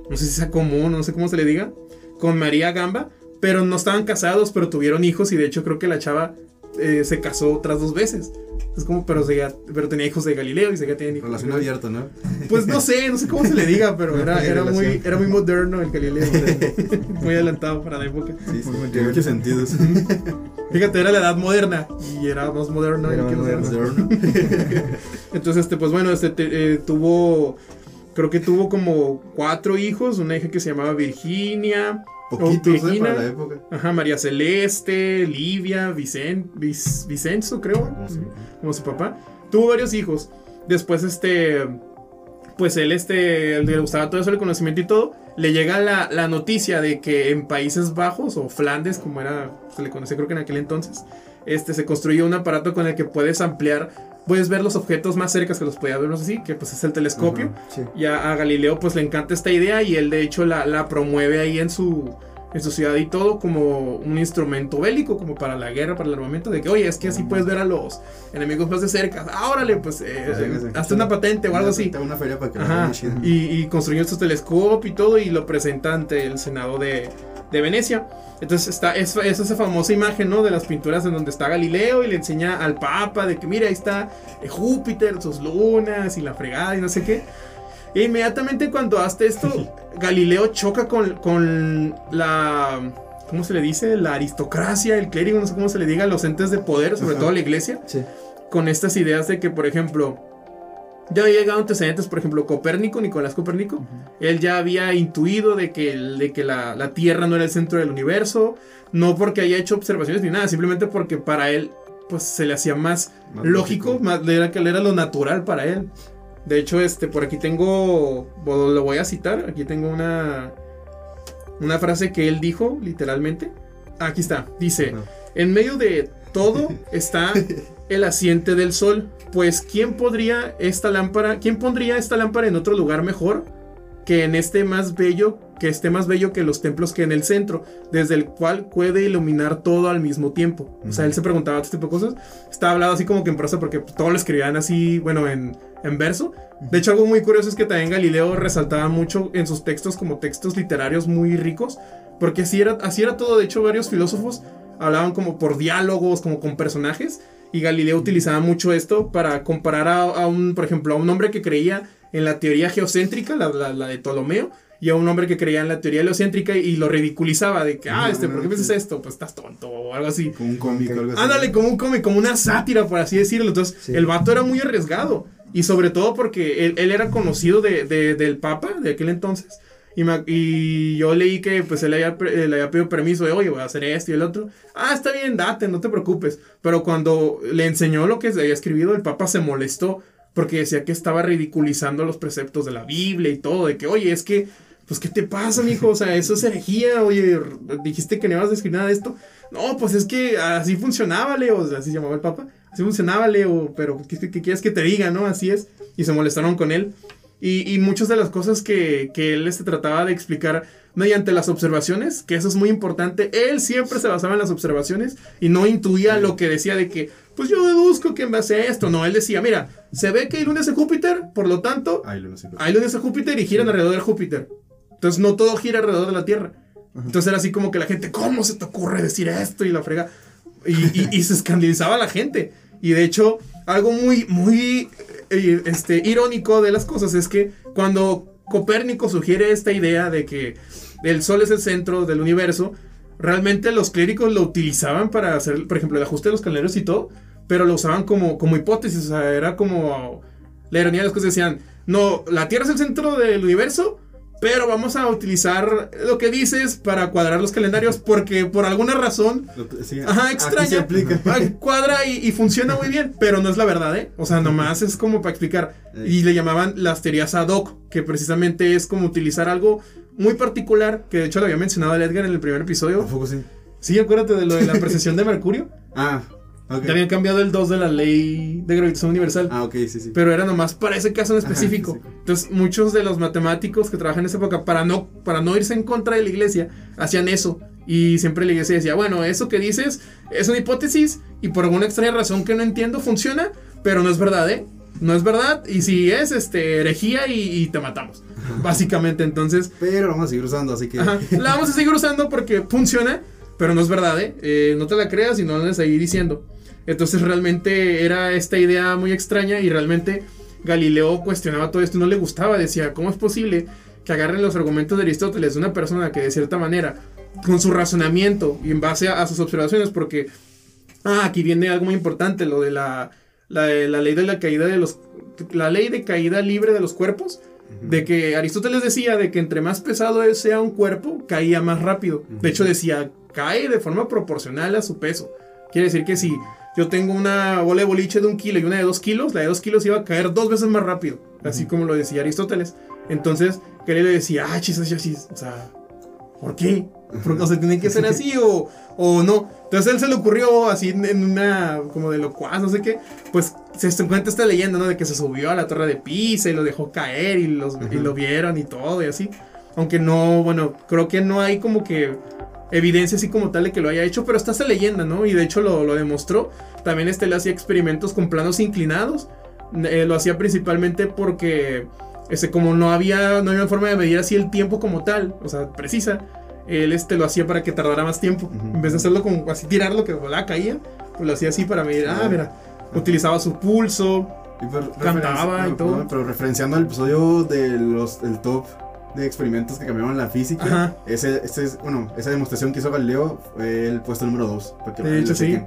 no sé si sea común, no sé cómo se le diga, con María Gamba. Pero no estaban casados, pero tuvieron hijos y de hecho creo que la chava eh, se casó otras dos veces. Es como, pero, seguía- pero tenía hijos de Galileo y seguía teniendo hijos. Relación abierta, ¿no? Pues no sé, no sé cómo se le diga, pero era, era, muy, era muy moderno el Galileo. [laughs] muy adelantado para la época. Sí, sí, En muchos sentidos. [laughs] Fíjate, era la edad moderna y era más moderno. Era que más moderno. [laughs] Entonces, este, pues bueno, este te- eh, tuvo, creo que tuvo como cuatro hijos, una hija que se llamaba Virginia, Poquitos, ¿eh? Para la época. ajá, María Celeste, Livia, Vicen, Vic- Vicenzo, creo, No sé. como su papá. Tuvo varios hijos. Después, este, pues él, este, le gustaba todo eso, el conocimiento y todo. Le llega la, la noticia de que en Países Bajos o Flandes, como era, se le conocía creo que en aquel entonces, este, se construyó un aparato con el que puedes ampliar, puedes ver los objetos más cerca que los podía ver así, que pues es el telescopio. Sí. Y a, a Galileo pues le encanta esta idea y él de hecho la, la promueve ahí en su, en su ciudad y todo como un instrumento bélico, como para la guerra, para el armamento, de que oye, es que así puedes ver a los enemigos más de cerca. Ah, órale, pues eh, hazte una patente o algo así. Te una feria para que la Ajá, vean chida. y, y construyó su telescopio y todo y lo presenta ante el Senado de, de Venecia. Entonces está es, es esa famosa imagen, ¿no? De las pinturas en donde está Galileo y le enseña al Papa de que mira, ahí está eh, Júpiter, sus lunas y la fregada y no sé qué. E inmediatamente cuando hace esto, Galileo choca con, con la... ¿Cómo se le dice? La aristocracia, el clérigo, no sé cómo se le diga, los entes de poder, sobre Ajá. todo la iglesia Sí. con estas ideas de que, por ejemplo, ya había llegado antecedentes, por ejemplo, Copérnico, Nicolás Copérnico, él ya había intuido de que, de que la, la Tierra no era el centro del universo, no porque haya hecho observaciones ni nada, simplemente porque para él, pues se le hacía más, Más lógico, lógico. más, era lo natural para él. De hecho, este, por aquí tengo, lo voy a citar, aquí tengo una, una frase que él dijo, literalmente. Aquí está, dice, en medio de todo [laughs] está el asiente del sol. Pues, ¿quién podría esta lámpara, quién pondría esta lámpara en otro lugar mejor que en este más bello que esté más bello que los templos que en el centro, desde el cual puede iluminar todo al mismo tiempo. O sea, él se preguntaba este tipo de cosas. Estaba hablado así como que en prosa porque todo lo escribían así, bueno, en, en verso. De hecho, algo muy curioso es que también Galileo resaltaba mucho en sus textos como textos literarios muy ricos, porque así era, así era todo. De hecho, varios filósofos hablaban como por diálogos, como con personajes. Y Galileo utilizaba mucho esto para comparar a, a un, por ejemplo, a un hombre que creía en la teoría geocéntrica, la, la, la de Ptolomeo, y a un hombre que creía en la teoría heliocéntrica y lo ridiculizaba de que, ah, este, ¿por qué piensas esto? Pues estás tonto o algo así. Como un cómic o algo así. Ándale, como un cómic, como una sátira, por así decirlo. Entonces, Sí. el vato era muy arriesgado. Y sobre todo porque él, él era conocido de, de- del Papa de aquel entonces. Y, me- y yo leí que pues él había, le había pedido permiso de, oye, voy a hacer esto y el otro. Ah, está bien, date, no te preocupes. Pero cuando le enseñó lo que se había escribido, el Papa se molestó porque decía que estaba ridiculizando los preceptos de la Biblia y todo. De que, oye, es que, pues, ¿qué te pasa, mijo? O sea, eso es herejía. Oye, dijiste que no ibas a escribir nada de esto. No, pues es que así funcionaba, Leo. O sea, así llamaba el Papa. Así funcionaba, Leo. Pero, ¿qué, quieres que te diga, no? Así es. Y se molestaron con él. Y, y muchas de las cosas que, que él este, trataba de explicar mediante las observaciones, que eso es muy importante, él siempre se basaba en las observaciones y no intuía lo que decía de que, pues yo deduzco que en base a esto, no, él decía, mira, se ve que hay lunes en Júpiter, por lo tanto, hay lunes en Júpiter y giran alrededor de Júpiter. Entonces no todo gira alrededor de la Tierra. Entonces era así como que la gente, ¿cómo se te ocurre decir esto? Y la frega. Y, y- y se escandalizaba la gente. Y de hecho, algo muy, muy eh, este, irónico de las cosas es que cuando Copérnico sugiere esta idea de que el Sol es el centro del universo, realmente los clérigos lo utilizaban para hacer, por ejemplo, el ajuste de los calendarios y todo, pero lo usaban como, como hipótesis, o sea, era como la ironía de las cosas decían, no, la Tierra es el centro del universo, pero vamos a utilizar lo que dices para cuadrar los calendarios porque por alguna razón sí, Ajá, se extraña. aplica. Cuadra y, y funciona muy bien, pero no es la verdad, ¿eh? O sea, nomás es como para explicar. Y le llamaban las teorías ad hoc, que precisamente es como utilizar algo muy particular, que de hecho lo había mencionado el Edgar en el primer ¿A episodio. poco sí? Sí, acuérdate de lo de la precesión de Mercurio. Ah, ok. Ya habían cambiado el 2 de la ley de gravitación universal. Ah, ok, sí, sí. Pero era nomás para ese caso en Ajá, específico. sí, sí. Entonces, muchos de los matemáticos que trabajan en esa época, para no, para no irse en contra de la iglesia, hacían eso. Y siempre la iglesia decía, bueno, eso que dices es una hipótesis y por alguna extraña razón que no entiendo funciona, pero no es verdad, ¿eh? No es verdad y si es, este, herejía y, y te matamos. Básicamente, entonces, Pero vamos a seguir usando, así que. Ajá. La vamos a seguir usando porque funciona, pero no es verdad, ¿eh? Eh, no te la creas y no andes ahí diciendo. Entonces realmente era esta idea muy extraña y realmente Galileo cuestionaba todo esto y no le gustaba. Decía, ¿cómo es posible que agarren los argumentos de Aristóteles de una persona que de cierta manera, con su razonamiento y en base a, a sus observaciones, porque, ah, aquí viene algo muy importante, lo de la, la, la ley de la caída de los, la ley de caída libre de los cuerpos. De que Aristóteles decía de que entre más pesado sea un cuerpo, caía más rápido. De hecho decía, cae de forma proporcional a su peso. Quiere decir que si yo tengo una bola de boliche de un kilo y una de dos kilos, la de dos kilos iba a caer dos veces más rápido. Así como lo decía Aristóteles. Entonces, Galileo decía, ah, chis, chis, chis. O sea, ¿por qué? Porque o sea, tiene que ser así o, o no. Entonces él se le ocurrió así en, una como de locuaz, no sé qué. Pues se se cuenta esta leyenda, ¿no? De que se subió a la torre de Pisa y lo dejó caer y, los, y lo vieron y todo y así. Aunque no, bueno, creo que no hay como que evidencia así como tal de que lo haya hecho, pero está esa leyenda, ¿no? Y de hecho lo, lo demostró. También este le hacía experimentos con planos inclinados. Eh, lo hacía principalmente porque, este, como no había, no había forma de medir así el tiempo como tal, o sea, precisa, él este, lo hacía para que tardara más tiempo. En vez de hacerlo como así, tirarlo que volaba, caía, pues lo hacía así para medir. Ah, mira, utilizaba su pulso. Y por Cantaba y todo. pero referenciando al episodio de los, del top de experimentos que cambiaron la física, Ajá. ese, ese es, bueno, esa demostración que hizo Galileo fue el puesto número 2. De hecho, sí.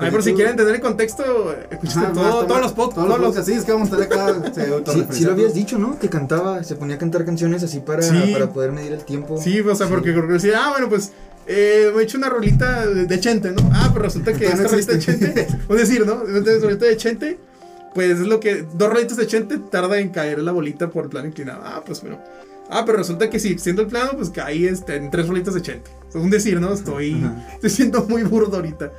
Ay, por si quieren entender el contexto, escuchen todo- todos los podcasts. Todos los podcasts, sí, es que vamos a estar acá. [laughs] Sí, sí lo habías dicho, ¿no? Que cantaba, se ponía a cantar canciones así para, Sí. para poder medir el tiempo. Sí, o sea, porque creo que decía, ah, bueno, pues eh, me he hecho una rolita de, Chente, ¿no? Ah, pero resulta que [laughs] Todavía esta no rolita de. Chente, es decir, ¿no? Esta rolita de Chente, pues es lo que, dos rolitas de Chente tarda en caer la bolita por el plano inclinado. Ah, pues bueno. Ah, pero resulta que si extiendo el plano, pues caí este, en tres rolitas de Chente. Es un decir, ¿no? Estoy, Ajá. estoy siendo muy burdo ahorita.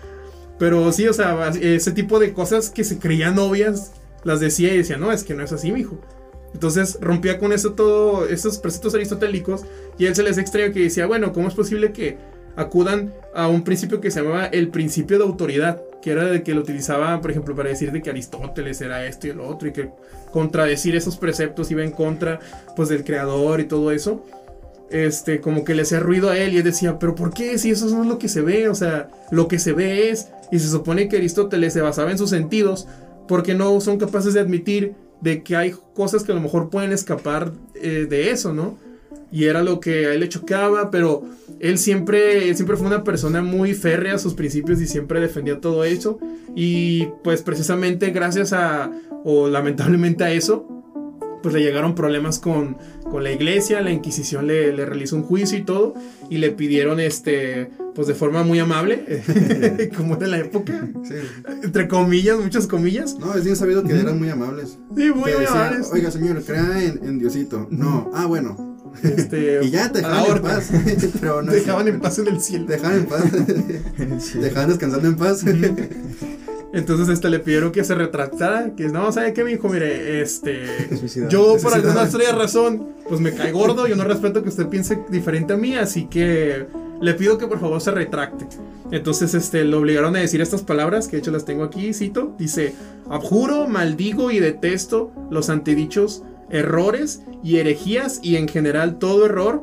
Pero sí, o sea, ese tipo de cosas que se creían obvias, las decía y decía, no, es que no es así, mijo. Entonces rompía con eso todo, esos preceptos aristotélicos y él se les extrañó que decía, bueno, ¿cómo es posible que acudan a un principio que se llamaba el principio de autoridad? Que era de que lo utilizaba, por ejemplo, para decir de que Aristóteles era esto y el otro y que contradecir esos preceptos iba en contra pues del creador y todo eso. Este, como que le hacía ruido a él y él decía, pero ¿por qué? Si eso no es lo que se ve, o sea, lo que se ve es, y se supone que Aristóteles se basaba en sus sentidos, porque no son capaces de admitir de que hay cosas que a lo mejor pueden escapar eh, de eso, ¿no? Y era lo que a él le chocaba, pero él siempre, él siempre fue una persona muy férrea a sus principios y siempre defendía todo eso. Y pues precisamente gracias a, o lamentablemente a eso, pues le llegaron problemas con, con la iglesia, la Inquisición le, le, realizó un juicio y todo, y le pidieron, este, pues de forma muy amable, [laughs] como era la época, sí. entre comillas, muchas comillas. No, es bien sabido que eran muy amables. Sí, muy amables. Oiga, señor, crea en, en Diosito. No, ah, bueno. Este, y ya te dejaban en paz. [laughs] Pero no Te dejaban en paz en el cielo. Dejaban en paz. Dejaban descansando en paz. [laughs] Entonces este le pidieron que se retractara, que no, ¿sabe qué, mi hijo? Mire, este yo por alguna extraña razón, pues me cae gordo, yo no respeto que usted piense diferente a mí, así que le pido que por favor se retracte. Entonces este lo obligaron a decir estas palabras, que de hecho las tengo aquí, cito, dice, "Abjuro, maldigo y detesto los antedichos errores y herejías y en general todo error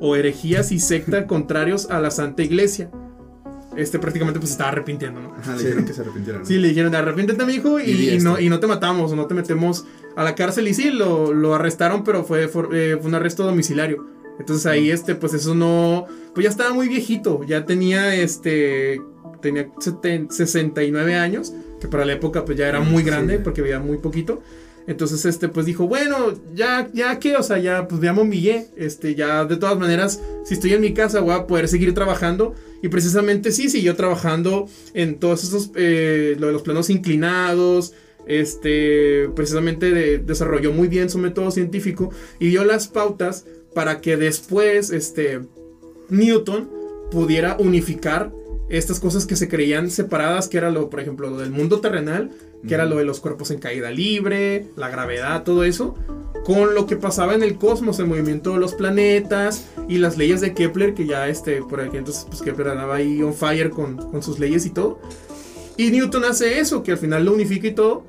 o herejías y secta [laughs] contrarios a la Santa Iglesia." Este prácticamente pues estaba arrepintiendo, ¿no? Ajá, le Sí. dijeron que se arrepintieran. ¿no? Sí, le dijeron, arrepiéntete, mi hijo, y, Y no, y no te matamos, o no te metemos a la cárcel. Y sí, lo, lo arrestaron, pero fue, for- eh, fue un arresto domiciliario. Entonces ahí, este, pues eso no. Pues ya estaba muy viejito, ya tenía, este. Tenía seten- 69 años, que para la época, pues ya era muy Sí. grande, porque veía muy poquito. Entonces, este, pues dijo, bueno, ya, ya que, o sea, ya, pues ya me. Este, ya, de todas maneras, si estoy en mi casa, voy a poder seguir trabajando. Y precisamente sí, siguió trabajando en todos esos, eh, lo de los planos inclinados. Este, precisamente de- desarrolló muy bien su método científico y dio las pautas para que después, este, Newton pudiera unificar estas cosas que se creían separadas, que era lo, por ejemplo, lo del mundo terrenal, que era lo de los cuerpos en caída libre, la gravedad, todo eso, con lo que pasaba en el cosmos, el movimiento de los planetas y las leyes de Kepler, que ya este, por aquí entonces, pues Kepler andaba ahí on fire con, con sus leyes y todo. Y Newton hace eso, que al final lo unifica y todo.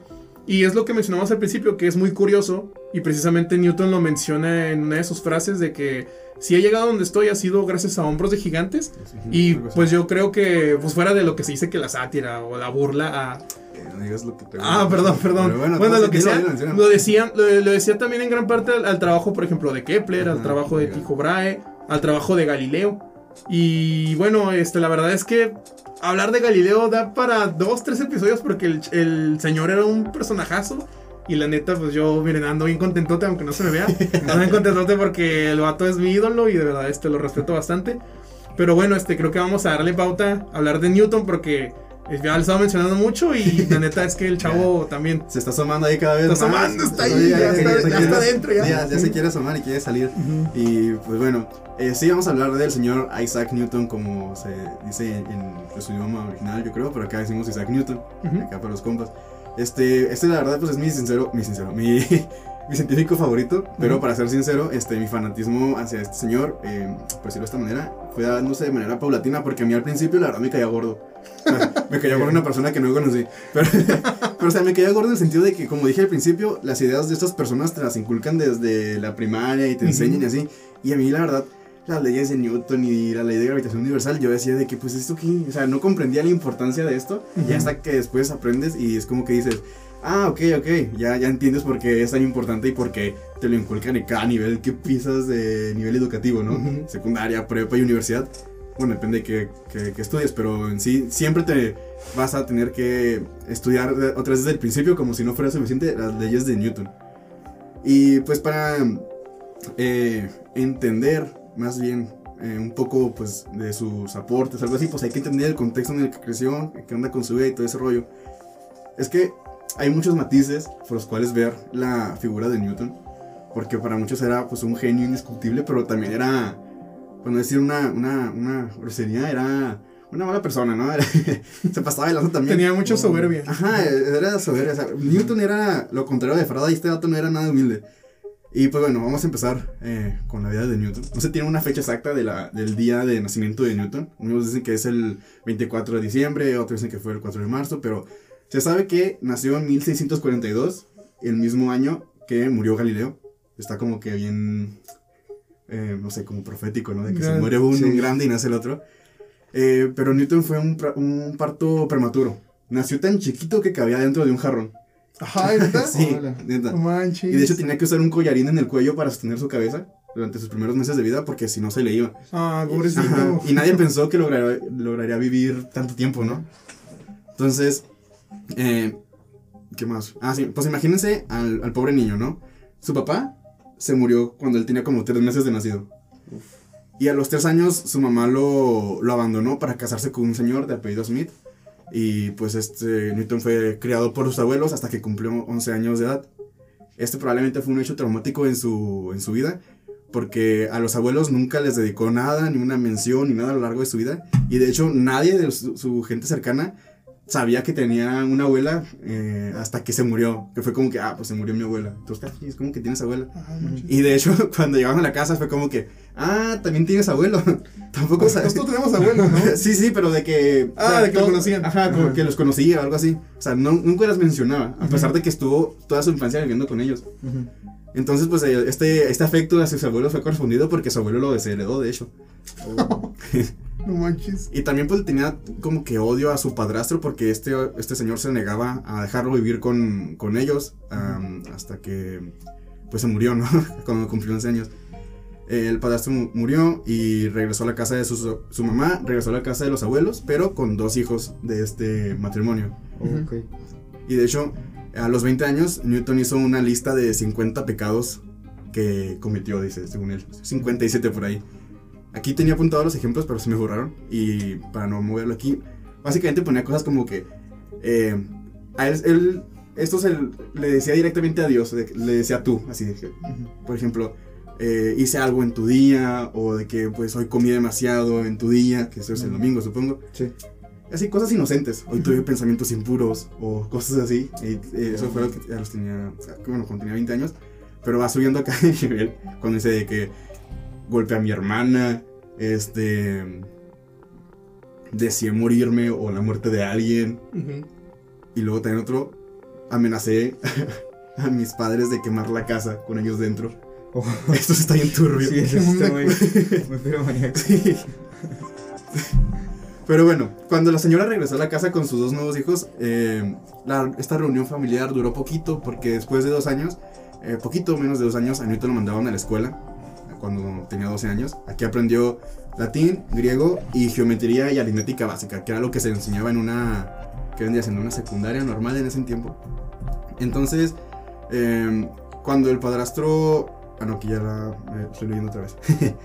Y es lo que mencionamos al principio, que es muy curioso. Y precisamente Newton lo menciona en una de sus frases de que si he llegado donde estoy ha sido gracias a hombros de gigantes. Y Algo así. pues yo creo que, pues fuera de lo que se dice que la sátira o la burla a... Que no digas lo que te Ah, perdón, perdón. Pero Bueno, tú lo sí, que sea. Lo decía, lo, lo decía también en gran parte al, al trabajo, por ejemplo, de Kepler, al trabajo de. Tycho Brahe, al trabajo de Galileo. Y bueno, este, la verdad es que hablar de Galileo da para dos, tres episodios porque el, el señor era un personajazo. Y la neta, pues yo, miren, ando bien contentote, aunque no se me vea. Ando bien contentote porque el vato es mi ídolo y de verdad este, lo respeto bastante. Pero bueno, este, creo que vamos a darle pauta a hablar de Newton porque ya lo estaba mencionando mucho y la neta es que el chavo [laughs] también Se está asomando ahí cada vez Está más. asomando, está ahí, ya está- ya quiere- está dentro, ya. Ya, se quiere asomar y quiere salir. Y pues bueno, eh, sí vamos a hablar del señor Isaac Newton como se dice en, en su idioma original, yo creo, pero acá decimos Isaac Newton, Ujú. acá para los compas. Este, este la verdad pues es mi sincero, mi sincero, mi, [laughs] mi científico favorito, pero para ser sincero, este, mi fanatismo hacia este señor, eh, por decirlo de esta manera, fue dándose de manera paulatina, porque a mí al principio la verdad me caía gordo. [laughs] Me caía gordo una persona que no conocí. Pero, [laughs] pero, o sea, me caía gordo en el sentido de que, como dije al principio, las ideas de estas personas te las inculcan desde la primaria y te enseñan y así. Y a mí, la verdad, las leyes de Newton y la ley de gravitación universal, yo decía de que, pues, esto qué, o sea, no comprendía la importancia de esto. Ujú. Y hasta que después aprendes y es como que dices, ah, ok, ok, ya, ya entiendes por qué es tan importante y por qué te lo inculcan en cada nivel que pisas de nivel educativo, ¿no? Ujú. Secundaria, prepa y universidad. Bueno, depende de qué, qué- qué estudies, pero en sí siempre te vas a tener que estudiar otra vez desde el principio como si no fuera suficiente las leyes de Newton. Y pues para eh, entender más bien eh, un poco pues de sus aportes, algo así, pues hay que entender el contexto en el que creció, qué onda con su vida y todo ese rollo. Es que hay muchos matices por los cuales ver la figura de Newton, porque para muchos era pues un genio indiscutible, pero también era, por no decir una, una, una grosería, era una mala persona, ¿no? [laughs] Era- se pasaba de lanza también. Tenía mucha soberbia. Ajá, era soberbia. o sea, Newton era lo contrario de Faraday, este dato no era nada humilde. Y pues bueno, vamos a empezar eh, con la vida de Newton. No se tiene una fecha exacta de la, del día de nacimiento de Newton. Unos dicen que es el 24 de diciembre, otros dicen que fue el 4 de marzo, pero se sabe que nació en 1642, el mismo año que murió Galileo. Está como que bien, eh, no sé, como profético, ¿no? De que se muere uno sí. grande y nace el otro. Eh, pero Newton fue un, un parto prematuro. Nació tan chiquito que cabía dentro de un jarrón. Ajá. [laughs] Sí, Órale. neta. No manches. Y de hecho tenía que usar un collarín en el cuello para sostener su cabeza durante sus primeros meses de vida porque si no se le iba. Ah, pobrecito. Ajá, Y nadie [laughs] pensó que lograría, lograría vivir tanto tiempo, ¿no? Entonces, eh, ¿qué más? Ah, sí, pues imagínense al, al pobre niño, ¿no? Su papá se murió cuando él tenía como tres meses de nacido. Y a los tres años su mamá lo, lo abandonó para casarse con un señor de apellido Smith. Y pues este Newton fue criado por sus abuelos hasta que cumplió 11 años de edad. Este probablemente fue un hecho traumático en su, en su vida, porque a los abuelos nunca les dedicó nada, ni una mención, ni nada a lo largo de su vida. Y de hecho nadie de su, su gente cercana sabía que tenía una abuela eh, hasta que se murió. Que fue como que, ah, pues se murió mi abuela. Entonces, es como que tienes abuela. Ajá. Y de hecho, [laughs] cuando llegaron a la casa fue como que, ah, también tienes abuelo. [laughs] Tampoco sabes. Nosotros tenemos abuelos, ¿no? [laughs] Sí, sí, pero de que. Ah, de que los conocían. Ajá, como que los conocía o algo así. O sea, no, nunca las mencionaba, a pesar de que estuvo toda su infancia viviendo con ellos. Entonces, pues eh, este, este afecto a sus abuelos fue correspondido porque su abuelo lo desheredó, de hecho. Oh. No manches. Y también pues tenía como que odio a su padrastro porque este, este señor se negaba a dejarlo vivir con, con ellos am, hasta que pues se murió, ¿no? [laughs] Cuando cumplió 11 años. El padrastro mu- murió y regresó a la casa de su, su mamá, regresó a la casa de los abuelos, pero con dos hijos de este matrimonio. Ok. Y de hecho, a los 20 años, Newton hizo una lista de 50 pecados que cometió, dice, según él. 57 por ahí. Aquí tenía apuntados los ejemplos, pero se me borraron. Y para no moverlo aquí, básicamente ponía cosas como que. eh, a él, él- esto se le decía directamente a Dios, le decía tú, así de que, por ejemplo, eh, hice algo en tu día, o de que pues hoy comí demasiado en tu día, que eso es el domingo, supongo. Sí. Así, cosas inocentes. Hoy tuve pensamientos impuros o cosas así. Y, eh, eso fue lo que a los tenía, bueno, cuando tenía 20 años. Pero va subiendo acá [laughs] de nivel cuando dice de que golpeé a mi hermana, este, deseé morirme o la muerte de alguien. Y luego también otro, amenacé [laughs] a mis padres de quemar la casa con ellos dentro. Oh. Esto está bien turbio. Sí, eso está muy, [laughs] muy piromaníaco. Sí. Pero bueno, cuando la señora regresó a la casa con sus dos nuevos hijos, eh, la- esta reunión familiar duró poquito porque después de dos años, eh, poquito menos de dos años, a Newton lo mandaban a la escuela cuando tenía 12 años. Aquí aprendió latín, griego y geometría y aritmética básica, que era lo que se enseñaba en una, que vendría siendo una secundaria normal en ese tiempo. Entonces, eh, cuando el padrastro... Ah, no, aquí ya la eh, estoy leyendo otra vez. [laughs]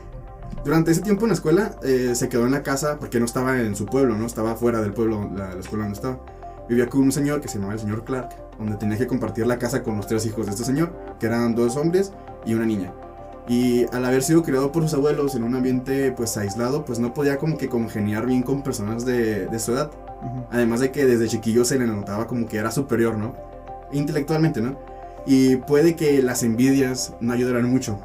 Durante ese tiempo en la escuela eh, se quedó en la casa porque no estaba en su pueblo, no estaba fuera del pueblo, la, la escuela donde estaba. Vivía con un señor que se llamaba el señor Clark, donde tenía que compartir la casa con los tres hijos de este señor, que eran dos hombres y una niña. Y al haber sido criado por sus abuelos en un ambiente pues aislado, pues no podía como que congeniar bien con personas de, de su edad. Ujú. Además de que desde chiquillo se le notaba como que era superior, ¿no? Intelectualmente, ¿no? Y puede que las envidias no ayudaran mucho.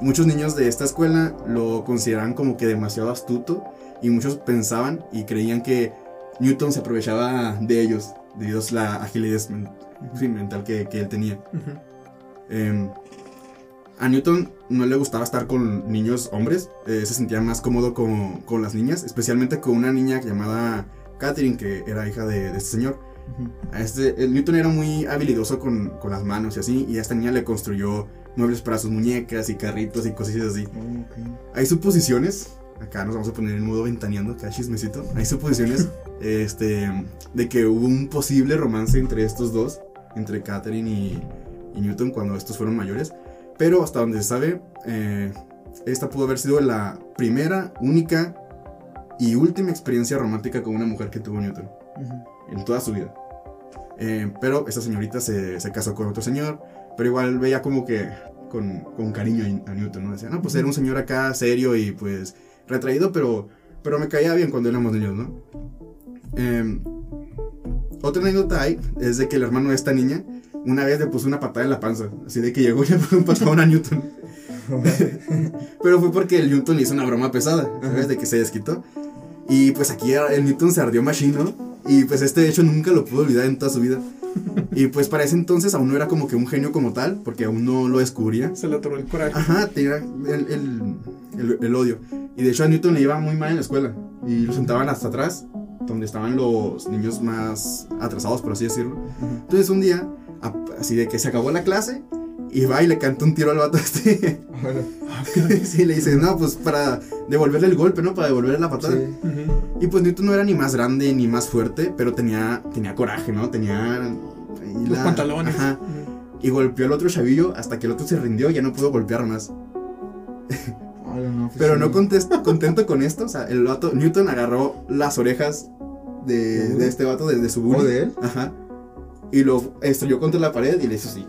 Muchos niños de esta escuela lo consideraban como que demasiado astuto y muchos pensaban y creían que Newton se aprovechaba de ellos debido a la agilidad mental que, que él tenía. Ujú. Eh, a Newton no le gustaba estar con niños hombres, eh, se sentía más cómodo con, con las niñas, especialmente con una niña llamada Catherine, que era hija de, de este señor. A este, el Newton era muy habilidoso con, con las manos y así, y a esta niña le construyó muebles para sus muñecas y carritos y cosillas así. Oh. Hay suposiciones, acá nos vamos a poner en modo ventaneando, acá chismecito. Hay suposiciones [laughs] este, de que hubo un posible romance entre estos dos, entre Catherine y, y Newton, cuando estos fueron mayores. Pero hasta donde se sabe, eh, esta pudo haber sido la primera, única y última experiencia romántica con una mujer que tuvo Newton en toda su vida. Eh, pero esta señorita se, se casó con otro señor, pero igual veía como que con, con cariño a Newton, ¿no? Decía, no, pues era un señor acá serio y pues retraído, pero, pero me caía bien cuando éramos niños, ¿no? Eh, otra anécdota hay es de que el hermano de esta niña una vez le puso una patada en la panza. Así de que llegó y le puso un patadón a Newton. [laughs] Pero fue porque el Newton le hizo una broma pesada, ¿sabes? De que se desquitó. Y pues aquí el Newton se ardió machino. Y pues este hecho nunca lo pudo olvidar en toda su vida. Y pues para ese entonces aún no era como que un genio como tal, porque aún no lo descubría. Se le atoró el coraje. Ajá, tenía el, el, el, el odio. Y de hecho a Newton le iba muy mal en la escuela. Y lo sentaban hasta atrás, donde estaban los niños más atrasados, por así decirlo. Entonces un día, así de que se acabó la clase, y va y le canta un tiro al vato este. Bueno, [laughs] sí, le dice, no, pues para devolverle el golpe, ¿no? Para devolverle la patada. sí. Y pues Newton no era ni más grande ni más fuerte, pero tenía, tenía coraje, ¿no? Tenía... Los la- pantalones. Ajá. Y golpeó al otro chavillo hasta que el otro se rindió y ya no pudo golpear más. No, pues Pero sí. no contes- contento con esto, o sea, el vato, Newton agarró las orejas de, ¿De de este vato, de, de su bully. ¿O de él? Ajá. Y lo estrelló contra la pared y le hizo así.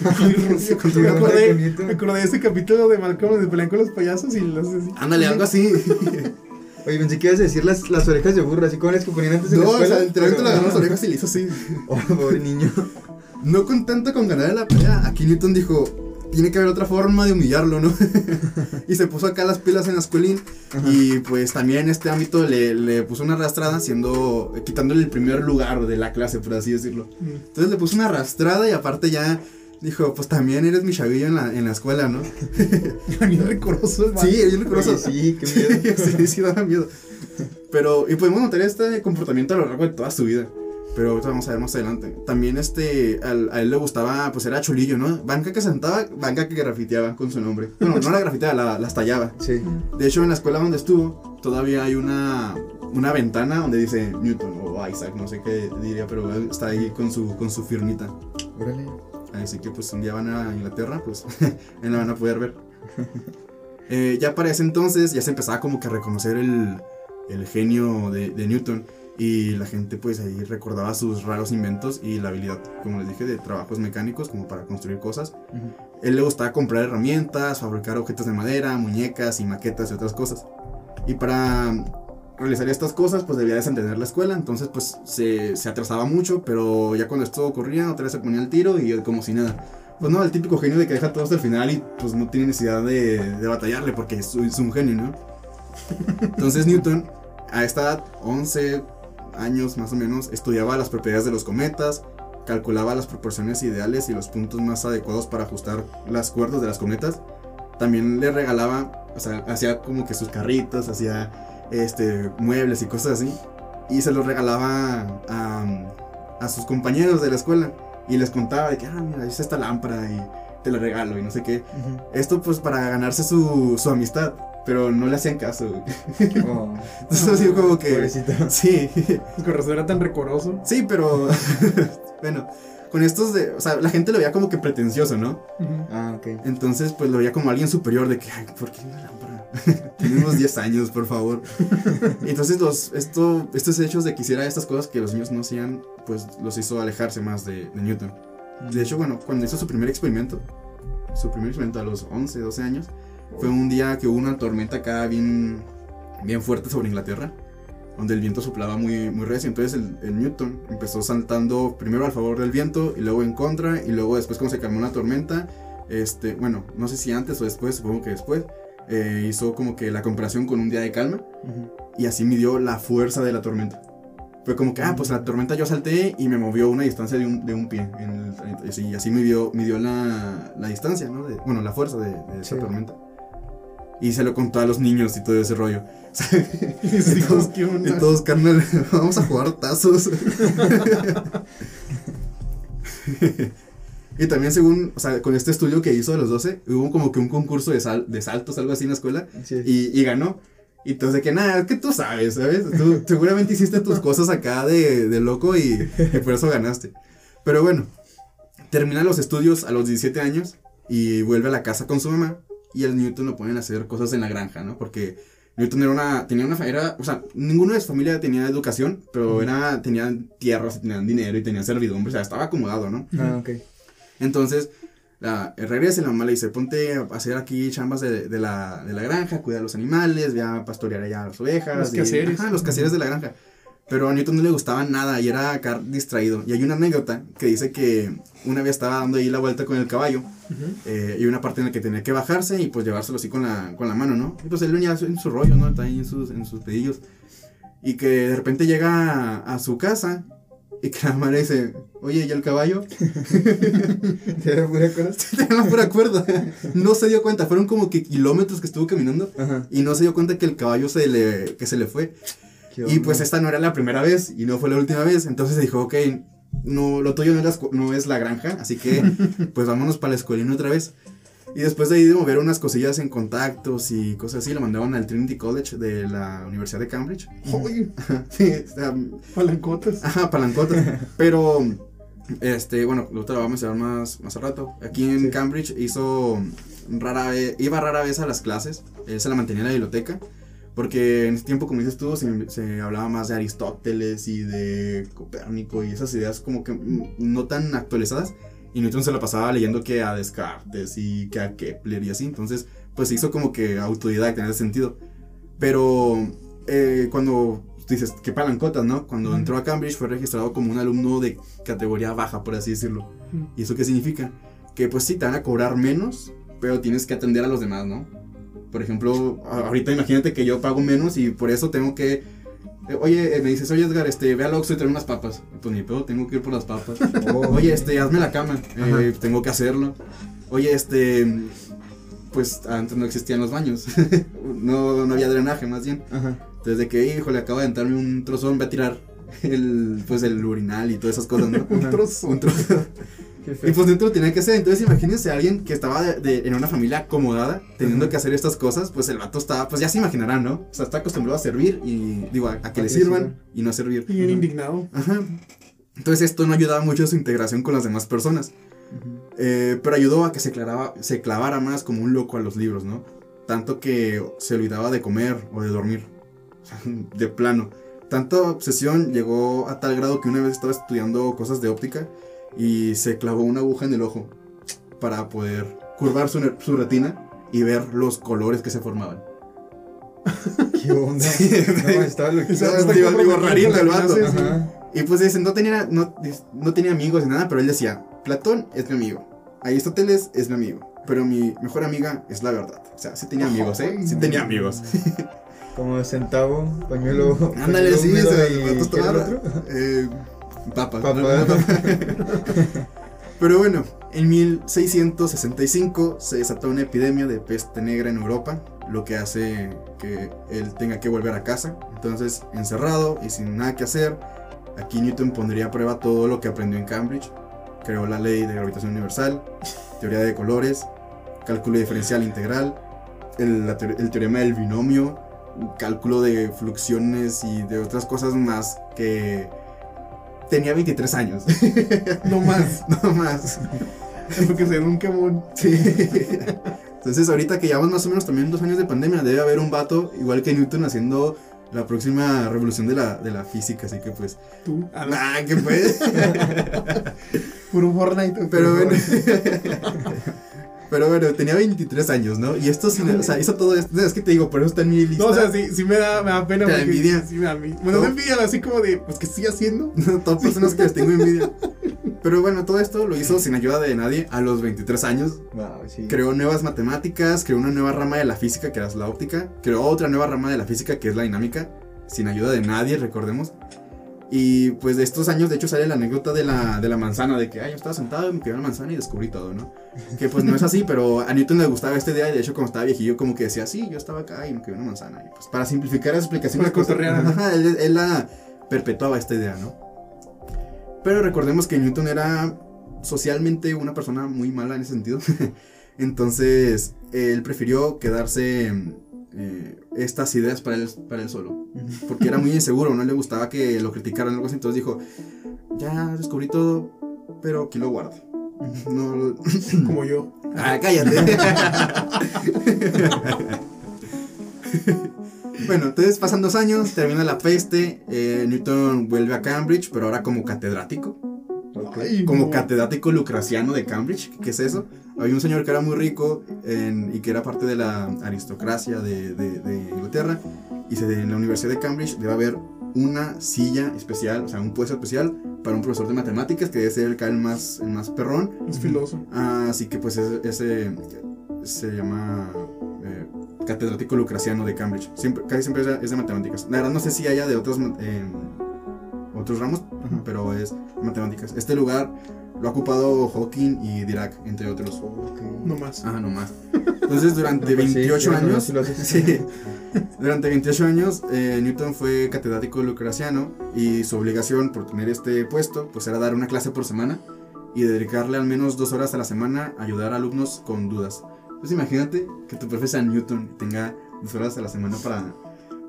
Me, acordé, con me acordé de ese capítulo de Malcolm donde pelean con los payasos y los así. Ándale, algo así. [laughs] Oye, pensé que ibas a decir las, las orejas de burro, así como las que ponían antes en no, la o escuela. sea, literalmente le agarró las orejas y le hizo así. [laughs] Oh, pobre niño. No contento con ganar la pelea, aquí Newton dijo, tiene que haber otra forma de humillarlo, ¿no? [laughs] y se puso acá las pilas en la escuelín y pues también en este ámbito le, le puso una arrastrada, siendo, quitándole el primer lugar de la clase, por así decirlo. Mm. Entonces le puso una arrastrada y aparte ya dijo, pues también eres mi chavillo en la, en la escuela, ¿no? [laughs] Bien recoroso. Sí, bien recoroso. Sí, qué miedo. [laughs] sí, sí, daba miedo. Pero, y podemos notar este comportamiento a lo largo de toda su vida. Pero ahorita vamos a ver más adelante. También este, al- a él le gustaba, pues era chulillo, ¿no? Banca que sentaba, banca que grafiteaba con su nombre. Bueno, no la grafiteaba, la- las tallaba. Sí. De hecho, en la escuela donde estuvo, todavía hay una, una ventana donde dice Newton o Isaac, no sé qué diría, pero él está ahí con su, con su firmita. Órale. Así que pues un día van a Inglaterra, pues [laughs] ahí la van a poder ver. Eh, ya para ese entonces ya se empezaba como que a reconocer el, el genio de, de Newton y la gente pues ahí recordaba sus raros inventos y la habilidad, como les dije, de trabajos mecánicos como para construir cosas. Ujú. Él le gustaba comprar herramientas, fabricar objetos de madera, muñecas y maquetas y otras cosas. Y para realizar estas cosas, pues debía desentener la escuela, entonces pues se, se atrasaba mucho, pero ya cuando esto ocurría, otra vez se ponía al tiro y como si nada. Pues no, el típico genio de que deja todo hasta el final y pues no tiene necesidad de, de batallarle porque es, es un genio, ¿no? [laughs] Entonces Newton, a esta edad, 11 años más o menos, estudiaba las propiedades de los cometas, calculaba las proporciones ideales y los puntos más adecuados para ajustar las cuerdas de las cometas. También le regalaba, o sea, hacía como que sus carritos, hacía este, muebles y cosas así. Y se los regalaba a, a sus compañeros de la escuela. Y les contaba de que, ah, mira, es esta lámpara y te la regalo y no sé qué. Esto pues para ganarse su, su amistad. Pero no le hacían caso. güey. Oh, [laughs] Entonces así como que... pobrecito. Sí, [laughs] Con razón era tan recoroso. sí, pero... [laughs] bueno, con estos de... O sea, la gente lo veía como que pretencioso, ¿no? Ujú. Ah, ok. Entonces, pues lo veía como alguien superior de que, ay, ¿por qué una lámpara? Tenemos 10 años, por favor. Entonces, los, esto, estos hechos de que hiciera estas cosas que los niños no hacían, pues los hizo alejarse más de, de Newton. De hecho, bueno, cuando hizo su primer experimento, su primer experimento a los 11, 12 años, fue un día que hubo una tormenta acá bien, bien fuerte sobre Inglaterra, donde el viento soplaba muy, muy recio. Entonces el, el Newton empezó saltando primero al favor del viento y luego en contra, y luego después cuando se calmó la tormenta, este, bueno, no sé si antes o después, supongo que después, eh, hizo como que la comparación con un día de calma y así midió la fuerza de la tormenta. Fue como que, ah, pues la tormenta yo salté y me movió una distancia de un, de un pie. En el- y así, así midió, midió la, la distancia, ¿no? De- bueno, la fuerza de, de esa Sí. tormenta. Y se lo contó a los niños y todo ese rollo. [laughs] Y todos-. Y todos, carnal, [laughs] vamos a jugar tazos. [laughs] y también según, o sea, con este estudio que hizo de los 12, hubo como que un concurso de, sal- de saltos, algo así en la escuela, Sí. y, y ganó. Y entonces de que nada, es que tú sabes, ¿sabes? Tú seguramente hiciste tus cosas acá de, de loco y, y por eso ganaste. Pero bueno, termina los estudios a los 17 años y vuelve a la casa con su mamá y el Newton lo ponen a hacer cosas en la granja, ¿no? Porque Newton era una, tenía una, era, o sea, ninguno de su familia tenía educación, pero era, tenían tierras, y tenían dinero y tenían servidumbre, o sea, estaba acomodado, ¿no? Ah, ok. Entonces, la, regresa y la mamá le dice, ponte a hacer aquí chambas de, de la, de la granja, cuida a los animales, ve a pastorear allá a las ovejas. Los y-. Ajá, los quehaceres de la granja. Pero a Newton no le gustaba nada y era distraído. Y hay una anécdota que dice que una vez estaba dando ahí la vuelta con el caballo eh, y una parte en la que tenía que bajarse y pues llevárselo así con la, con la mano, ¿no? Y pues él venía en su rollo, ¿no? Está ahí en sus, en sus pedillos. Y que de repente llega a, a su casa y que la madre dice, oye, ¿y el caballo? [laughs] ¿Te da pura cuerda? [laughs] Tenía la pura cuerda. No se dio cuenta, fueron como que kilómetros que estuvo caminando Ajá. y no se dio cuenta que el caballo se le, que se le fue. ¿Qué Y pues esta no era la primera vez y no fue la última vez. Entonces dijo, ok, no, lo tuyo no, es la no es la granja, así que [laughs] pues vámonos para la escuelina otra vez. Y después de ahí de mover unas cosillas en contactos y cosas así, lo mandaban al Trinity College de la Universidad de Cambridge. Oye, [laughs] Sí, sea, palancotas. Ajá, palancotas. [laughs] Pero, este, bueno, lo otro lo vamos a mencionar más, más al rato. Aquí en Sí. Cambridge hizo rara vez, iba rara vez a las clases. Él se la mantenía en la biblioteca. Porque en ese tiempo, como dices tú, se, se hablaba más de Aristóteles y de Copérnico y esas ideas como que mm, no tan actualizadas. Y Newton se la pasaba leyendo que a Descartes y que a Kepler y así. Entonces, pues se hizo como que autodidacta en ese sentido. Pero eh, cuando dices, qué palancotas, ¿no? Cuando entró a Cambridge fue registrado como un alumno de categoría baja, por así decirlo. ¿Y eso qué significa? Que pues sí, te van a cobrar menos, pero tienes que atender a los demás, ¿no? Por ejemplo, ahorita imagínate que yo pago menos y por eso tengo que... eh, Oye, eh, me dices, oye Edgar, este, ve al Oxxo y trae unas papas. Pues ni pedo, tengo que ir por las papas. [laughs] Oh. Oye, este, hazme la cama. Eh, tengo que hacerlo. Oye, este, pues antes no existían los baños. [laughs] no, no había drenaje, más bien. Ajá. Desde que, híjole, acaba de entrarme un trozón, voy a tirar el, pues, el urinal y todas esas cosas, ¿no? [laughs] Un trozo. un trozo. Y pues dentro lo tenía que hacer. Entonces imagínense a alguien que estaba de- de- en una familia acomodada, teniendo que hacer estas cosas, pues el vato estaba, pues ya se imaginarán, ¿no? O sea, está acostumbrado a servir y, digo, a, a que A le que sirvan y no a servir. Bien Ujú. indignado. Ajá. Entonces esto no ayudaba mucho a su integración con las demás personas. Eh, pero ayudó a que se, clavara, se clavara más como un loco a los libros, ¿no? Tanto que se olvidaba de comer o de dormir. [laughs] De plano. Tanta obsesión llegó a tal grado que una vez estaba estudiando cosas de óptica y se clavó una aguja en el ojo para poder curvar su, su retina y ver los colores que se formaban. [laughs] ¿Qué onda? Sí. No, estaba loquito. Esa- Digo, digo, digo, rarito el vato. Sí, sí. Ajá. Y pues dicen, no tenía, no, no tenía amigos ni nada, pero él decía, Platón es mi amigo, Aristóteles es mi amigo, pero mi mejor amiga es la verdad. O sea, sí tenía amigos, ¿eh? Sí tenía amigos. Como centavo, pañuelo. Ándale, sí, y el vato ¿qué era el estaba-? Eh, papas. Papa. [laughs] Pero bueno, en 1665 se desató una epidemia de peste negra en Europa, lo que hace que él tenga que volver a casa. Entonces, encerrado y sin nada que hacer, aquí Newton pondría a prueba todo lo que aprendió en Cambridge. Creó la ley de gravitación universal, teoría de colores, cálculo diferencial integral, el, el teorema del binomio, cálculo de fluxiones y de otras cosas más que tenía 23 años. No más. [laughs] no más. Porque se un quemón. Sí. Entonces, ahorita que llevamos más o menos también dos años de pandemia, debe haber un vato igual que Newton haciendo la próxima revolución de la, de la física. Así que, pues, Tú. Ah, que pues. [laughs] Puro Fortnite. Pero bueno. [laughs] Pero bueno, tenía 23 años, ¿no? Y esto, sin- o sea, hizo todo esto. Es que te digo, por eso está en mi lista. No, o sea, sí, sí me da, me da pena. ¿Te da envidia? Sí, me da envidia. Bueno, no ¿No? envidia, así como de, pues [laughs] que sigue haciendo. Todas personas que les tengo envidia. [laughs] Pero bueno, todo esto lo hizo sin ayuda de nadie a los 23 años. Wow, sí. Creó nuevas matemáticas, creó una nueva rama de la física que era la óptica, creó otra nueva rama de la física que es la dinámica, sin ayuda de nadie, recordemos. Y pues de estos años, de hecho, sale la anécdota de la, de la manzana, de que, ay, yo estaba sentado y me quedé en la manzana y descubrí todo, ¿no? Que pues no es así, pero a Newton le gustaba esta idea y de hecho cuando estaba viejillo como que decía, sí, yo estaba acá y me quedé en una manzana. Y pues para simplificar esa explicación, Para la cosa- cotorrear, ajá. ajá, él, él la perpetuaba esta idea, ¿no? Pero recordemos que Newton era socialmente una persona muy mala en ese sentido. [laughs] Entonces, él prefirió quedarse eh, estas ideas para él, para él solo. Porque era muy inseguro, no le gustaba que lo criticaran o algo así. Entonces dijo, ya descubrí todo, pero aquí lo guardo. No [laughs] Como yo. [laughs] Ah, cállate. [laughs] bueno, entonces pasan dos años, termina la peste, eh, Newton vuelve a Cambridge, pero ahora como catedrático. Ok. Ay, Como no. catedrático lucraciano de Cambridge. ¿Qué es eso? Había un señor que era muy rico en- y que era parte de la aristocracia de, de- de Inglaterra. Y se, en la Universidad de Cambridge debe haber una silla especial, o sea, un puesto especial para un profesor de matemáticas que debe ser el, el más, el más perrón. Es filoso. Así que pues ese, ese se llama eh, catedrático lucraciano de Cambridge. Siempre, casi siempre es de, es de matemáticas. La verdad no sé si haya de otros, eh, otros ramos, Ajá. pero es matemáticas. Este lugar lo ha ocupado Hawking y Dirac, entre otros. Ok. No más. Ah, no más. [laughs] Entonces durante Pues sí, 28 ya con años... Durante 28 años, eh, Newton fue catedrático lucraciano y su obligación por tener este puesto pues era dar una clase por semana y dedicarle al menos dos horas a la semana a ayudar a alumnos con dudas. Pues imagínate que tu profesor Newton tenga dos horas a la semana para,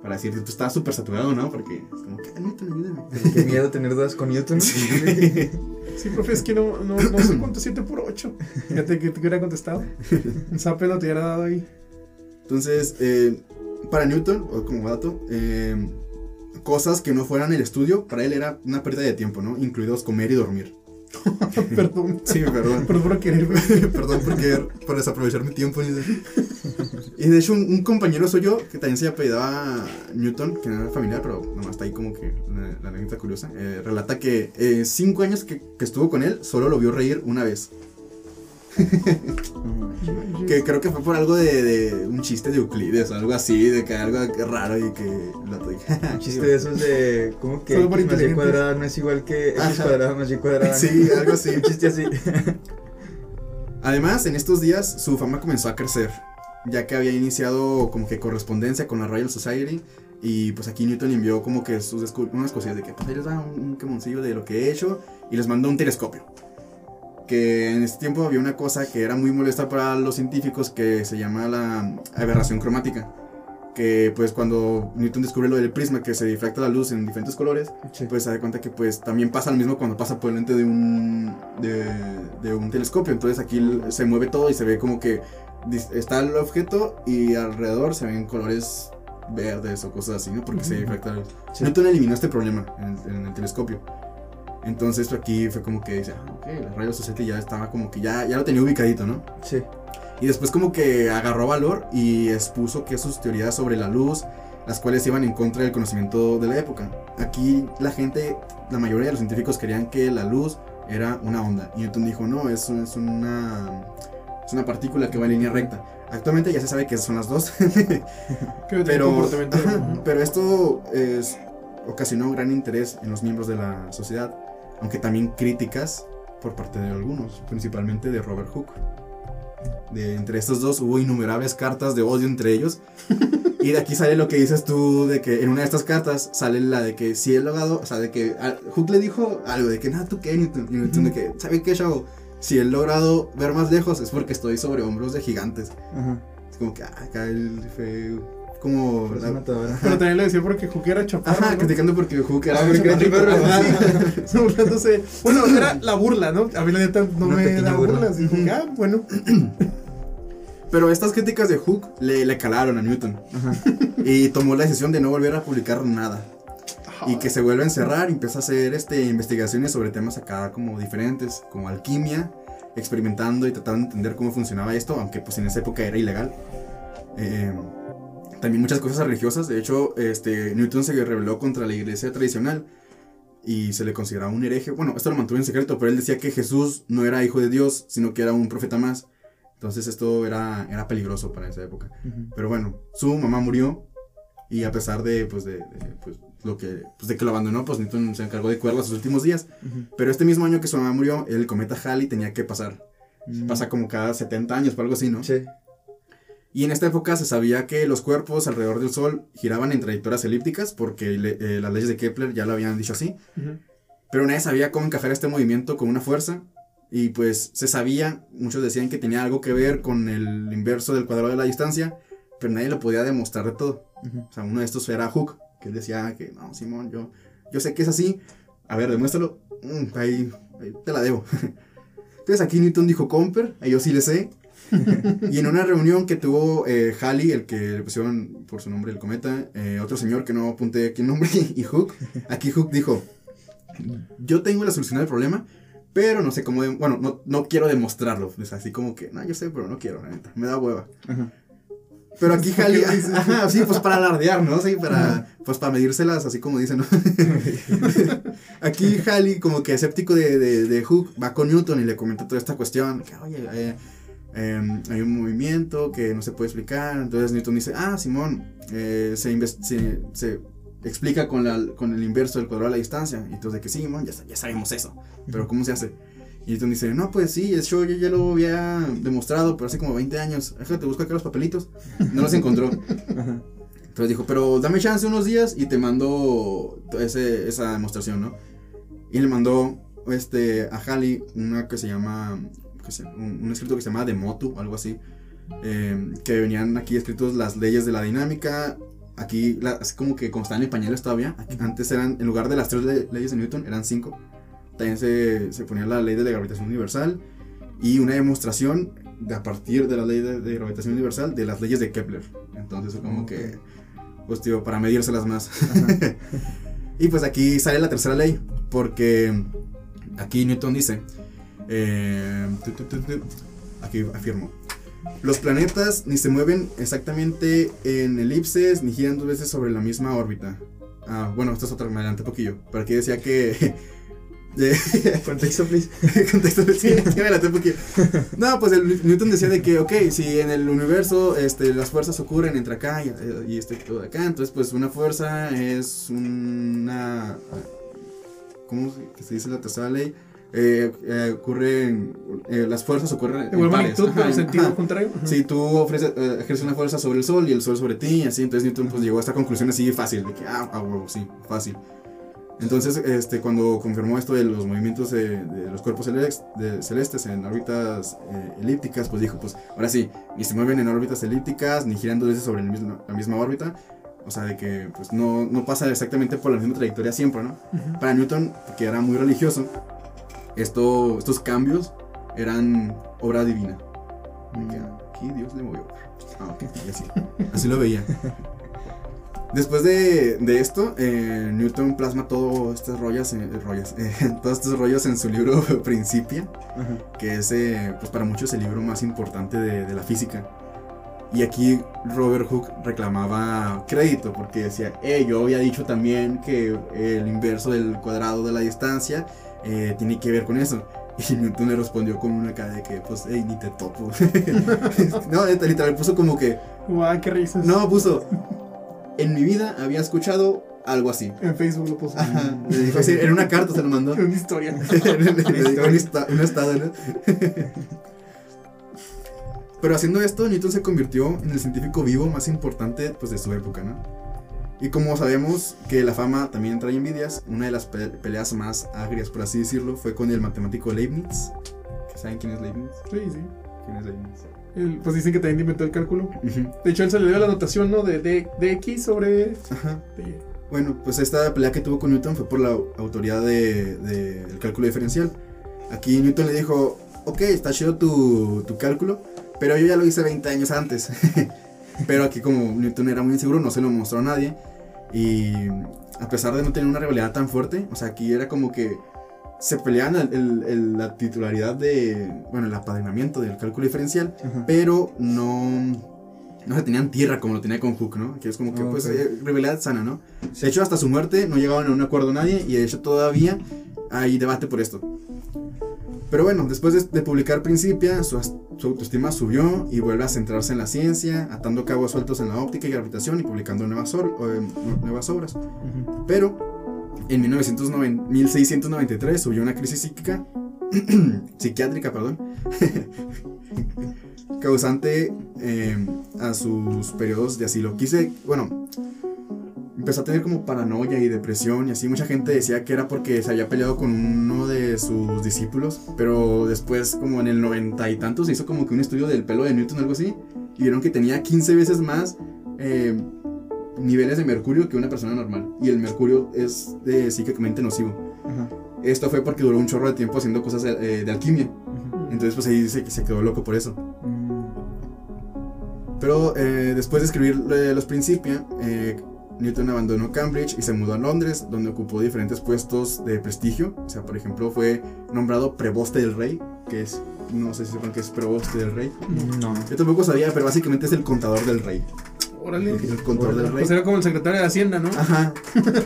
para decirte, tú estás súper saturado, ¿no? Porque es como que, "Ah, Newton, ayúdame. Qué miedo tener dudas con Newton. Sí. Sí, profe, es que no, no, no sé cuánto es 7 por 8. Fíjate que te hubiera contestado. Un zape no te hubiera dado ahí. Entonces, eh, para Newton, o como dato, eh, cosas que no fueran el estudio, para él era una pérdida de tiempo, ¿no? Incluidos comer y dormir. [laughs] Perdón. Sí, perdón. Perdón por querer. [laughs] Perdón por, querer- por desaprovechar mi tiempo. Y de hecho, un, un compañero suyo que también se apellidaba Newton, que no era familiar, pero nomás está ahí como que la, anécdota curiosa, eh, relata que eh, cinco años que, que estuvo con él, solo lo vio reír una vez. [laughs] Que creo que fue por algo de, de un chiste de Euclides o algo así, de que algo raro y que lo. [laughs] Un chiste de esos de. ¿Cómo que Solo X más Y cuadrada no es igual que X Ajá. cuadrada más Y cuadrada? Sí, algo así. [laughs] Un chiste así. Además, en estos días su fama comenzó a crecer, ya que había iniciado como que correspondencia con la Royal Society y pues aquí Newton envió como que sus unas cosillas de que pues ahí les da un, un quemoncillo de lo que he hecho y les mandó un telescopio. Que en este tiempo había una cosa que era muy molesta para los científicos que se llama la aberración cromática. Que pues cuando Newton descubre lo del prisma que se difracta la luz en diferentes colores, Sí. pues se da cuenta que pues también pasa lo mismo cuando pasa por el lente de un de, de un telescopio entonces aquí se mueve todo y se ve como que está el objeto y alrededor se ven colores verdes o cosas así no porque se Ujú. difracta la luz Sí. Newton eliminó este problema en el telescopio entonces esto aquí fue como que dice ah, ok la Royal Society ya estaba como que ya ya lo tenía ubicadito no Sí. y después como que agarró valor y expuso que sus teorías sobre la luz, las cuales iban en contra del conocimiento de la época. Aquí la gente, la mayoría de los científicos querían que la luz era una onda. Y Newton dijo, no, es, es, una, es una partícula que va en línea recta. Actualmente ya se sabe que son las dos, [laughs] pero, pero esto es, ocasionó un gran interés en los miembros de la sociedad, aunque también críticas por parte de algunos, principalmente de Robert Hooke. De, entre estos dos hubo innumerables cartas de odio entre ellos. [laughs] y de aquí sale lo que dices tú, de que en una de estas cartas sale la de que si he logrado, o sea, de que a- Hooke le dijo algo de que, nada, tú qué, Newton. Y Newton de que, ¿sabe qué, chavo? Si he logrado ver más lejos es porque estoy sobre hombros de gigantes. Ajá. Es como que, ah, acá él fue como... La- matadora. [laughs] Pero también le decía porque Juque era chaparro. Ajá, ¿no? criticando porque Hook era [laughs] Ah, era chaparro. Burlándose. [laughs] Bueno, era la burla, ¿no? A mí la neta no Una me da burla. burlas. Y dije, ah, bueno. [clears throat] Pero estas críticas de Hook le, le calaron a Newton. Ajá. Y tomó la decisión de no volver a publicar nada. Y que se vuelve a encerrar y empieza a hacer este, investigaciones sobre temas acá como diferentes, como alquimia, experimentando y tratando de entender cómo funcionaba esto, aunque pues en esa época era ilegal. Eh, también muchas cosas religiosas, de hecho este, Newton se rebeló contra la iglesia tradicional y se le consideraba un hereje. Bueno, esto lo mantuvo en secreto, pero él decía que Jesús no era hijo de Dios, sino que era un profeta más. Entonces esto era, era peligroso para esa época. Pero bueno, su mamá murió y a pesar de, pues, de, de, pues, lo que, pues, de que lo abandonó, pues Newton se encargó de cuidarla sus últimos días. Pero este mismo año que su mamá murió, el cometa Halley tenía que pasar. Mm. Pasa como cada 70 años o algo así, ¿no? Sí. Y en esta época se sabía que los cuerpos alrededor del Sol giraban en trayectorias elípticas porque le- eh, las leyes de Kepler ya lo habían dicho así. Pero nadie sabía cómo encajar este movimiento con una fuerza. Y pues se sabía, muchos decían que tenía algo que ver con el inverso del cuadrado de la distancia, pero nadie lo podía demostrar de todo. Ujú. O sea, uno de estos era Hook, que decía que no, Simón, yo, yo sé que es así. A ver, demuéstralo. Mm, ahí, ahí te la debo. [laughs] Entonces aquí Newton dijo Comper, a yo sí le sé. [laughs] y en una reunión que tuvo eh, Halley, el que le pusieron por su nombre el cometa, eh, otro señor que no apunté el nombre, [laughs] y Hook, aquí Hook dijo, yo tengo la solución al problema, pero no sé cómo, de- bueno, no, no quiero demostrarlo. Es así como que, no, yo sé, pero no quiero, la neta, me da hueva. Ajá. Pero aquí ¿Para [laughs] qué Halley, ajá, sí, pues para alardear, ¿no? Sí, para, pues para medírselas, así como dicen, ¿no? aquí Halley, como que escéptico de, de, de Hook, va con Newton y le comenta toda esta cuestión, que oye, eh, eh, hay un movimiento que no se puede explicar, entonces Newton dice, ah, Simón, eh, se, inves- se, se explica con, la, con el inverso del cuadrado de la distancia, y entonces que sí, Simón, ya, ya sabemos eso, pero ¿cómo se hace? Y Newton dice, no, pues sí, eso yo ya lo había demostrado, pero hace como 20 años. Déjate, busco acá los papelitos. No los encontró. [laughs] Entonces dijo, pero dame chance unos días y te mando ese, esa demostración, ¿no? Y le mandó este, a Halley una que se llama, que se- un, un escrito que se llama Demotu, algo así. eh, que venían aquí escritos las leyes de la dinámica. Aquí, la- así como que como están en pañales todavía. aquí- antes eran, en lugar de las tres le- leyes de Newton, eran cinco. También se, se ponía la ley de la gravitación universal y una demostración de, a partir de la ley de, de gravitación universal de las leyes de Kepler. Entonces, fue como que, pues, tío, para medírselas más. [laughs] y pues aquí sale la tercera ley, porque aquí Newton dice, eh, aquí afirmo, los planetas ni se mueven exactamente en elipses ni giran dos veces sobre la misma órbita. Ah, bueno, esto es otra, me adelanté un poquillo, pero aquí decía que... de- [laughs] [laughs] Contexto, please. [laughs] contexto sí, me adelanté un poquillo. No, pues el Newton decía de que, ok, si en el universo este, las fuerzas ocurren entre acá y, y este todo acá, entonces pues una fuerza es una... ¿Cómo se- se dice la tercera ley? Eh, eh, ocurren... eh, las fuerzas ocurren en magnitud, pero en sentido ajá. contrario. Ajá. Si tú ofreces, eh, ejerces una fuerza sobre el sol y el sol sobre ti, así, entonces Newton pues llegó a esta conclusión así fácil, de que, ah, ah, huevo, sí, fácil. Entonces, este, cuando confirmó esto de los movimientos de, de los cuerpos de- celestes en órbitas eh, elípticas, pues dijo, pues ahora sí, ni se mueven en órbitas elípticas, ni giran dos veces sobre el mismo- la misma órbita. O sea, de que pues no, no pasa exactamente por la misma trayectoria siempre, ¿no? Ujú. Para Newton, que era muy religioso, esto, estos cambios eran obra divina. Que, Aquí Dios le movió. Ah, así. [laughs] Así lo veía. Después de, de esto, eh, Newton plasma todos estos rollos, en- eh, rollos, eh, [laughs] todos estos rollos en su libro [laughs] Principia, Ajá. que es eh, pues para muchos el libro más importante de, de la física. Y aquí Robert Hooke reclamaba crédito porque decía, yo había dicho también que el inverso del cuadrado de la distancia eh, tiene que ver con eso. [laughs] Y Newton le respondió con una cara de que, pues, hey, ni te topo. [laughs] no, literal, puso como que, Guau, qué risas. no, puso, [laughs] en mi vida había escuchado algo así. En Facebook lo puso. Ajá, le dijo así, en una carta se lo mandó. Una historia. Le dedicó un, esta- un estado, ¿no? Pero haciendo esto, Newton se convirtió en el científico vivo más importante pues, de su época, ¿no? Y como sabemos que la fama también trae envidias, una de las pe- peleas más agrias, por así decirlo, fue con el matemático Leibniz. ¿Saben quién es Leibniz? Sí, sí. ¿Quién es Leibniz? Él, pues dicen que también inventó el cálculo. Ujú, De hecho, él se le dio la notación, ¿no? De, de, de X sobre. Ajá. de- Bueno, pues esta pelea que tuvo con Newton fue por la autoridad del de, del cálculo diferencial. Aquí Newton le dijo, ok, está chido tu, tu cálculo, pero yo ya lo hice 20 años antes. [laughs] pero aquí como Newton era muy inseguro, no se lo mostró a nadie. Y a pesar de no tener una rivalidad tan fuerte, o sea, aquí era como que se peleaban el- el- el- la titularidad de, bueno, el apadrinamiento del cálculo diferencial, Ajá. pero no, no se tenían tierra como lo tenía con Hooke, ¿no? Que es como que, Ah, pues, eh, rivalidad sana, ¿no? De hecho, hasta su muerte no llegaban a un acuerdo nadie y de hecho todavía hay debate por esto. Pero bueno, después de, de publicar Principia, su, autoestima subió y vuelve a centrarse en la ciencia, atando cabos sueltos en la óptica y gravitación y publicando nuevas, or- em, nuevas obras. Pero en 1909 1693 subió una crisis psíquica, [clears throat] psiquiátrica, perdón, [laughs] causante eh, a sus periodos de asilo. Quise, bueno, empezó a tener como paranoia y depresión y así. Mucha gente decía que era porque se había peleado con uno de sus discípulos, pero después, como en el noventa y tantos, se hizo como que un estudio del pelo de Newton o algo así, y vieron que tenía 15 veces más. eh, niveles de mercurio que una persona normal y el mercurio es eh, psíquicamente nocivo Ajá. esto fue porque duró un chorro de tiempo haciendo cosas eh, de alquimia entonces pues ahí dice que se quedó loco por eso Mm. Pero eh, después de escribir eh, los Principia, eh, Newton abandonó Cambridge y se mudó a Londres, donde ocupó diferentes puestos de prestigio. O sea, por ejemplo, fue nombrado preboste del rey. que es, no sé si sepan que es proboste del rey. No. Yo tampoco sabía, pero básicamente es el contador del rey. Órale. El contador del rey. Pues era como el secretario de Hacienda, ¿no? Ajá.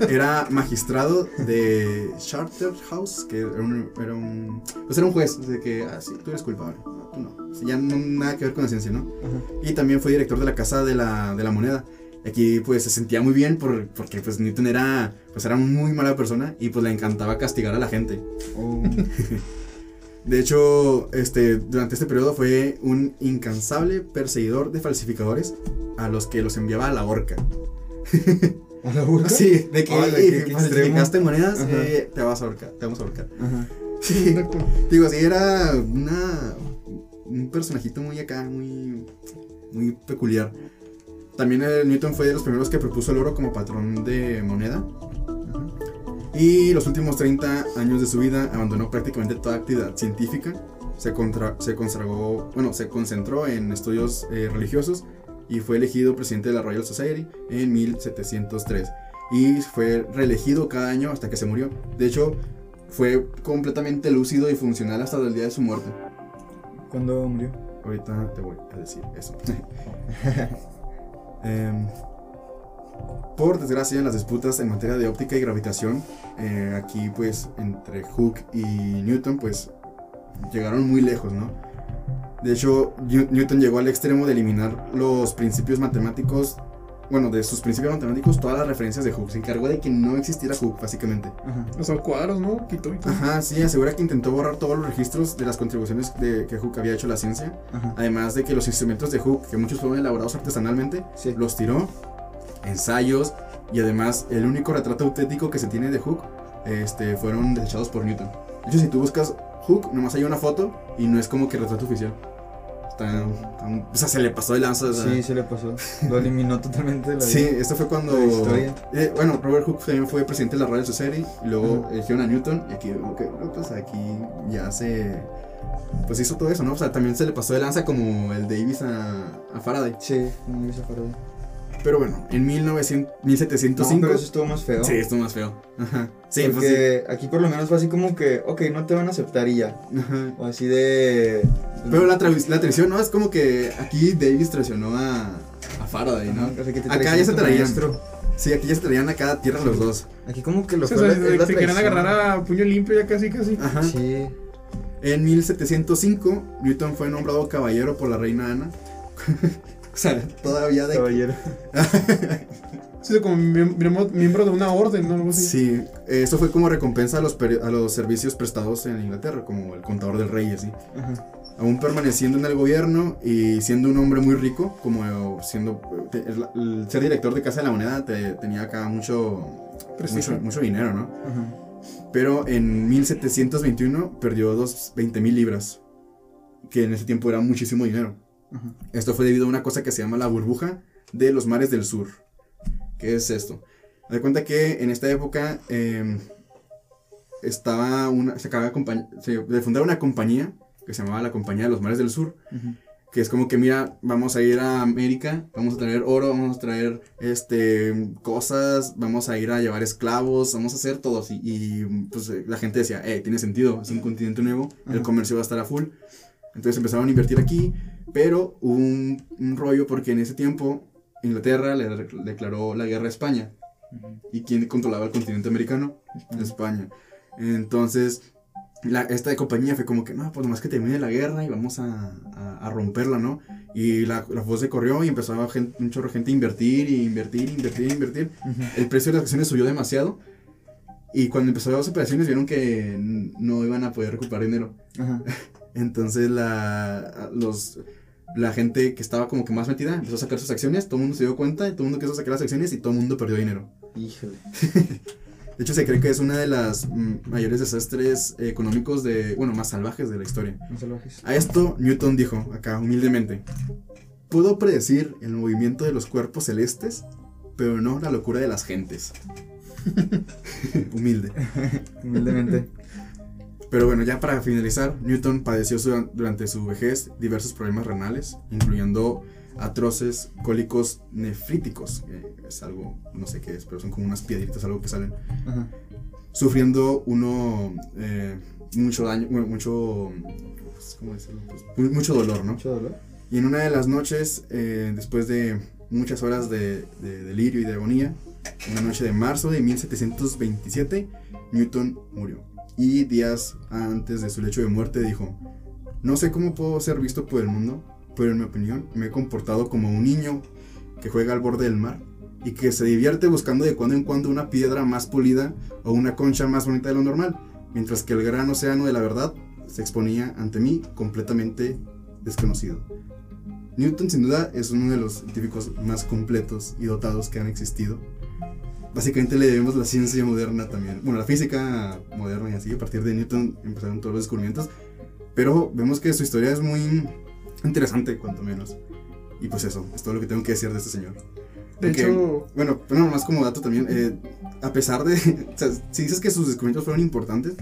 Era magistrado de Charterhouse, que era un, era un. Pues era un juez, de que, ah, sí, tú eres culpable. No, tú no. O sea, ya no nada que ver con la ciencia, ¿no? Ajá. Y también fue director de la Casa de la, de la Moneda. Aquí pues se sentía muy bien por, porque pues Newton era, pues era muy mala persona y pues le encantaba castigar a la gente. Oh. [laughs] De hecho, este, durante este periodo fue un incansable perseguidor de falsificadores a los que los enviaba a la horca. [laughs] ¿A la boca? Sí, de que, [laughs] monedas, eh, te vas a ahorcar, te vamos a ahorcar. Ajá. Sí, digo, sí, era una, un personajito muy acá, muy, muy peculiar. También el Newton fue de los primeros que propuso el oro como patrón de moneda. Y los últimos 30 años de su vida abandonó prácticamente toda actividad científica. Se, contra- se consagró, bueno, se concentró en estudios eh, religiosos y fue elegido presidente de la Royal Society en 1703. Y fue reelegido cada año hasta que se murió. De hecho, fue completamente lúcido y funcional hasta el día de su muerte. ¿Cuándo murió? Ahorita te voy a decir eso. [laughs] Em, por desgracia, las disputas en materia de óptica y gravitación, eh, aquí pues entre Hooke y Newton, pues llegaron muy lejos, ¿no? De hecho, New- Newton llegó al extremo de eliminar los principios matemáticos, bueno, de sus principios matemáticos, todas las referencias de Hooke. Se encargó de que no existiera Hooke, básicamente. Ajá. O sea, cuadros, ¿no? Quito y todo. Ajá, sí, asegura que intentó borrar todos los registros de las contribuciones de, que Hooke había hecho a la ciencia. Ajá. Además de que los instrumentos de Hooke, que muchos fueron elaborados artesanalmente, Sí. los tiró, ensayos y además el único retrato auténtico que se tiene de Hooke este, fueron desechados por Newton. De hecho, si tú buscas Hooke, nomás hay una foto y no es como que retrato oficial. O sea, se le pasó de lanza. o sea. Sí, se le pasó. Lo eliminó totalmente de la Sí, vida. esto fue cuando. Eh, bueno, Robert Hooke también fue presidente de la Royal Society. Y luego eligieron a Newton. Y aquí, ok, no, pues aquí ya se. Pues hizo todo eso, ¿no? O sea, también se le pasó de lanza como el Davis a, a Faraday. Sí, no hizo Faraday. Pero bueno, en 1900, No, 1705. pero eso estuvo más feo. sí, estuvo más feo. Ajá. Sí, pues sí. Porque aquí por lo menos fue así como que, ok, no te van a aceptar y ya. Ajá. O así de. Pero la, travi- la traición, ¿no? Es como que aquí Davis traicionó a, a Faraday, ¿no? Ajá, o sea, que te Acá ya se traían. Sí, aquí ya se traían a cada tierra los dos. Aquí como que lo O sea, se, es la se querían agarrar a puño limpio ya casi, casi. Ajá. Sí. En 1705, Newton fue nombrado caballero por la reina Ana. [laughs] o sea, todavía de... Caballero. Sí, [laughs] como miem- miembro, de una orden, ¿no? Algo así. Sí, eso fue como recompensa a los, a los servicios prestados en Inglaterra, como el contador del rey así. Ajá. Aún permaneciendo en el gobierno y siendo un hombre muy rico, como siendo te- el, el ser director de Casa de la Moneda, te- tenía acá mucho, mucho, mucho dinero, ¿no? Ajá. Pero en 1721 perdió dos, 20 mil libras, que en ese tiempo era muchísimo dinero. Esto fue debido a una cosa que se llama la burbuja de los mares del sur. ¿Qué es esto? De cuenta que en esta época eh, estaba una, se acaba de, fundar una compañía que se llamaba la Compañía de los Mares del Sur, que es como que mira, vamos a ir a América, vamos a traer oro, vamos a traer este cosas, vamos a ir a llevar esclavos, vamos a hacer todo. Y pues eh, la gente decía, eh, tiene sentido, es un continente nuevo, el comercio va a estar a full. Entonces empezaron a invertir aquí, pero hubo un, un rollo porque en ese tiempo Inglaterra le declaró la guerra a España. ¿Y quién controlaba el continente americano? España. Entonces, la- esta compañía fue como que, no, pues nomás que termine la guerra y vamos a, a- a romperla, ¿no? Y la, la voz se corrió y empezó a gen- un chorro de gente a invertir y invertir, invertir, invertir. El precio de las acciones subió demasiado. Y cuando empezó las operaciones vieron que no iban a poder recuperar dinero. Ajá. [laughs] Entonces la, los, la gente que estaba como que más metida empezó a sacar sus acciones, todo el mundo se dio cuenta, y todo el mundo quiso sacar las acciones y todo el mundo perdió dinero. Híjole. [laughs] De hecho se cree que es una de las mm, mayores desastres económicos de, bueno, más salvajes de la historia. Los salvajes. A esto Newton dijo, acá humildemente, puedo predecir el movimiento de los cuerpos celestes, pero no la locura de las gentes. [laughs] Humilde. [laughs] Humildemente. Pero bueno, ya para finalizar, Newton padeció su- durante su vejez diversos problemas renales, incluyendo atroces cólicos nefríticos, que es algo, no sé qué es, pero son como unas piedritas, algo que salen, Ajá. sufriendo uno eh, mucho daño, bueno, mucho pues, ¿cómo decirlo? Pues, mu- mucho dolor, ¿no? Mucho dolor. Y en una de las noches, eh, después de muchas horas de, de delirio y de agonía, una noche de marzo de 1727, Newton murió. Y días antes de su lecho de muerte dijo, no sé cómo puedo ser visto por el mundo, pero en mi opinión me he comportado como un niño que juega al borde del mar y que se divierte buscando de cuando en cuando una piedra más pulida o una concha más bonita de lo normal, mientras que el gran océano de la verdad se exponía ante mí completamente desconocido. Newton sin duda es uno de los científicos más completos y dotados que han existido. Básicamente le debemos la ciencia moderna también, bueno, la física moderna y así, a partir de Newton empezaron todos los descubrimientos, pero vemos que su historia es muy interesante, cuanto menos. Y pues eso, es todo lo que tengo que decir de este señor. De Porque, hecho, Bueno, bueno, más como dato también, eh, a pesar de, [laughs] o sea, si dices que sus descubrimientos fueron importantes,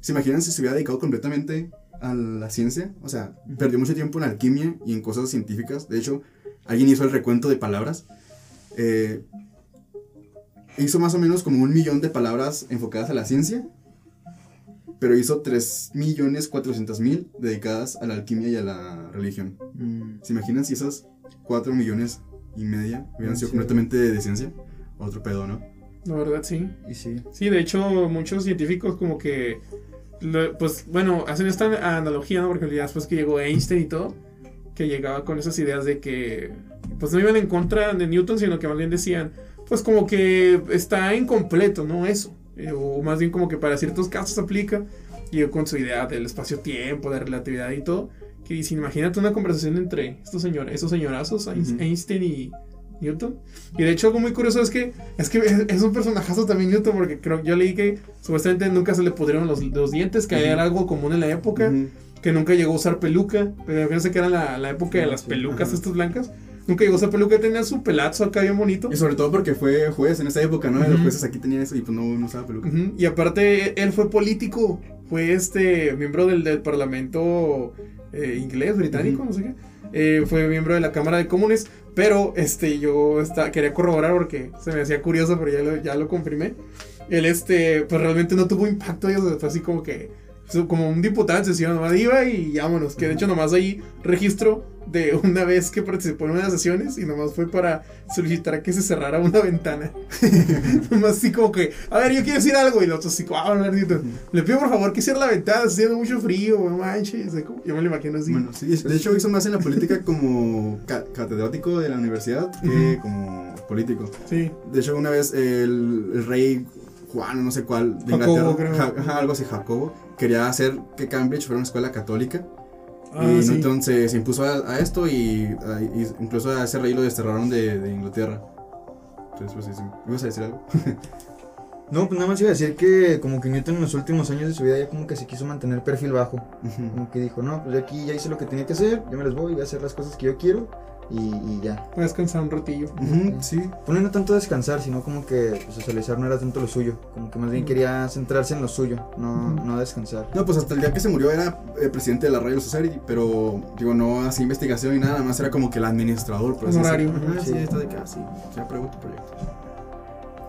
¿se imaginan si se hubiera dedicado completamente a la ciencia? O sea, perdió mucho tiempo en alquimia y en cosas científicas. De hecho, alguien hizo el recuento de palabras. Eh, hizo más o menos como un millón de palabras enfocadas a la ciencia, pero hizo 3.400.000 dedicadas a la alquimia y a la religión. Mm, ¿Se imaginan si esas 4 millones y media hubieran sido Sí. completamente de ciencia? Otro pedo, ¿no? la verdad sí. y sí. Sí, de hecho, muchos científicos como que, lo- pues bueno, hacen esta analogía, ¿no? Porque después que llegó Einstein y todo, que llegaba con esas ideas de que, pues no iban en contra de Newton, sino que más bien decían, pues como que está incompleto, ¿no? Eso. Eh, o más bien como que para ciertos casos aplica. Y con su idea del espacio-tiempo, de relatividad y todo, que dice, imagínate una conversación entre estos señores, esos señorazos. Einstein y Newton. Y de hecho algo muy curioso es que es que es, un personajazo también Newton porque creo yo leí que supuestamente nunca se le pudrieron los, los dientes, que Ujú. era algo común en la época, Ujú. que nunca llegó a usar peluca, pero fíjense que era la, la época de las pelucas estas blancas. Nunca llegó a usar peluca, tenía su pelazo acá bien bonito. Y sobre todo porque fue juez en esa época, ¿no? Los jueces aquí tenían eso y pues no, no usaba peluca. Y aparte él fue político, fue este miembro del, del parlamento eh, inglés, británico, no sé qué. Eh, fue miembro de la Cámara de Comunes, pero este yo está, quería corroborar porque se me hacía curioso, pero ya lo, ya lo comprimé. Él este, pues realmente no tuvo impacto, y fue así como que como un diputado en sesión, nomás iba y vámonos, que de hecho nomás ahí registro de [laughs] una vez que participó en unas sesiones y nomás fue para solicitar que se cerrara una [laughs] ventana. [laughs] nomás así como que, a ver, yo quiero decir algo y los otros así, ah, Bernardito, le pido por favor que cierre la ventana, está haciendo mucho frío, no manches, yo me lo imagino así. Bueno, sí, de hecho hizo más en la política como ca- catedrático de la universidad que Ujú. como político. Sí, De hecho, una vez el, el rey Juan, no sé cuál, de Jacobo, Inglaterra, creo. ja- ajá, algo así, Jacobo, quería hacer que Cambridge fuera una escuela católica. ah, y sí. Newton se, se impuso a, a esto y, a- y incluso a ese rey lo desterraron de, de Inglaterra. Entonces, pues sí. ¿Ibas a decir algo? [laughs] No, pues nada más iba a decir que como que Newton en los últimos años de su vida ya como que se quiso mantener perfil bajo. Como que dijo, no, pues yo aquí ya hice lo que tenía que hacer, ya me las voy, voy a hacer las cosas que yo quiero y, y ya. Voy a descansar un ratillo. Ujú, sí. Pues no tanto descansar, sino como que pues, socializar no era tanto lo suyo. Como que más bien quería centrarse en lo suyo, no, Ujú. no descansar. No, pues hasta el día que se murió era eh, presidente de la Royal Society, pero digo, no hacía investigación y nada, nada más era como que el administrador. Por así. Ajá, Sí. sí, está de que, ah, sí, ya pruebo tu proyecto.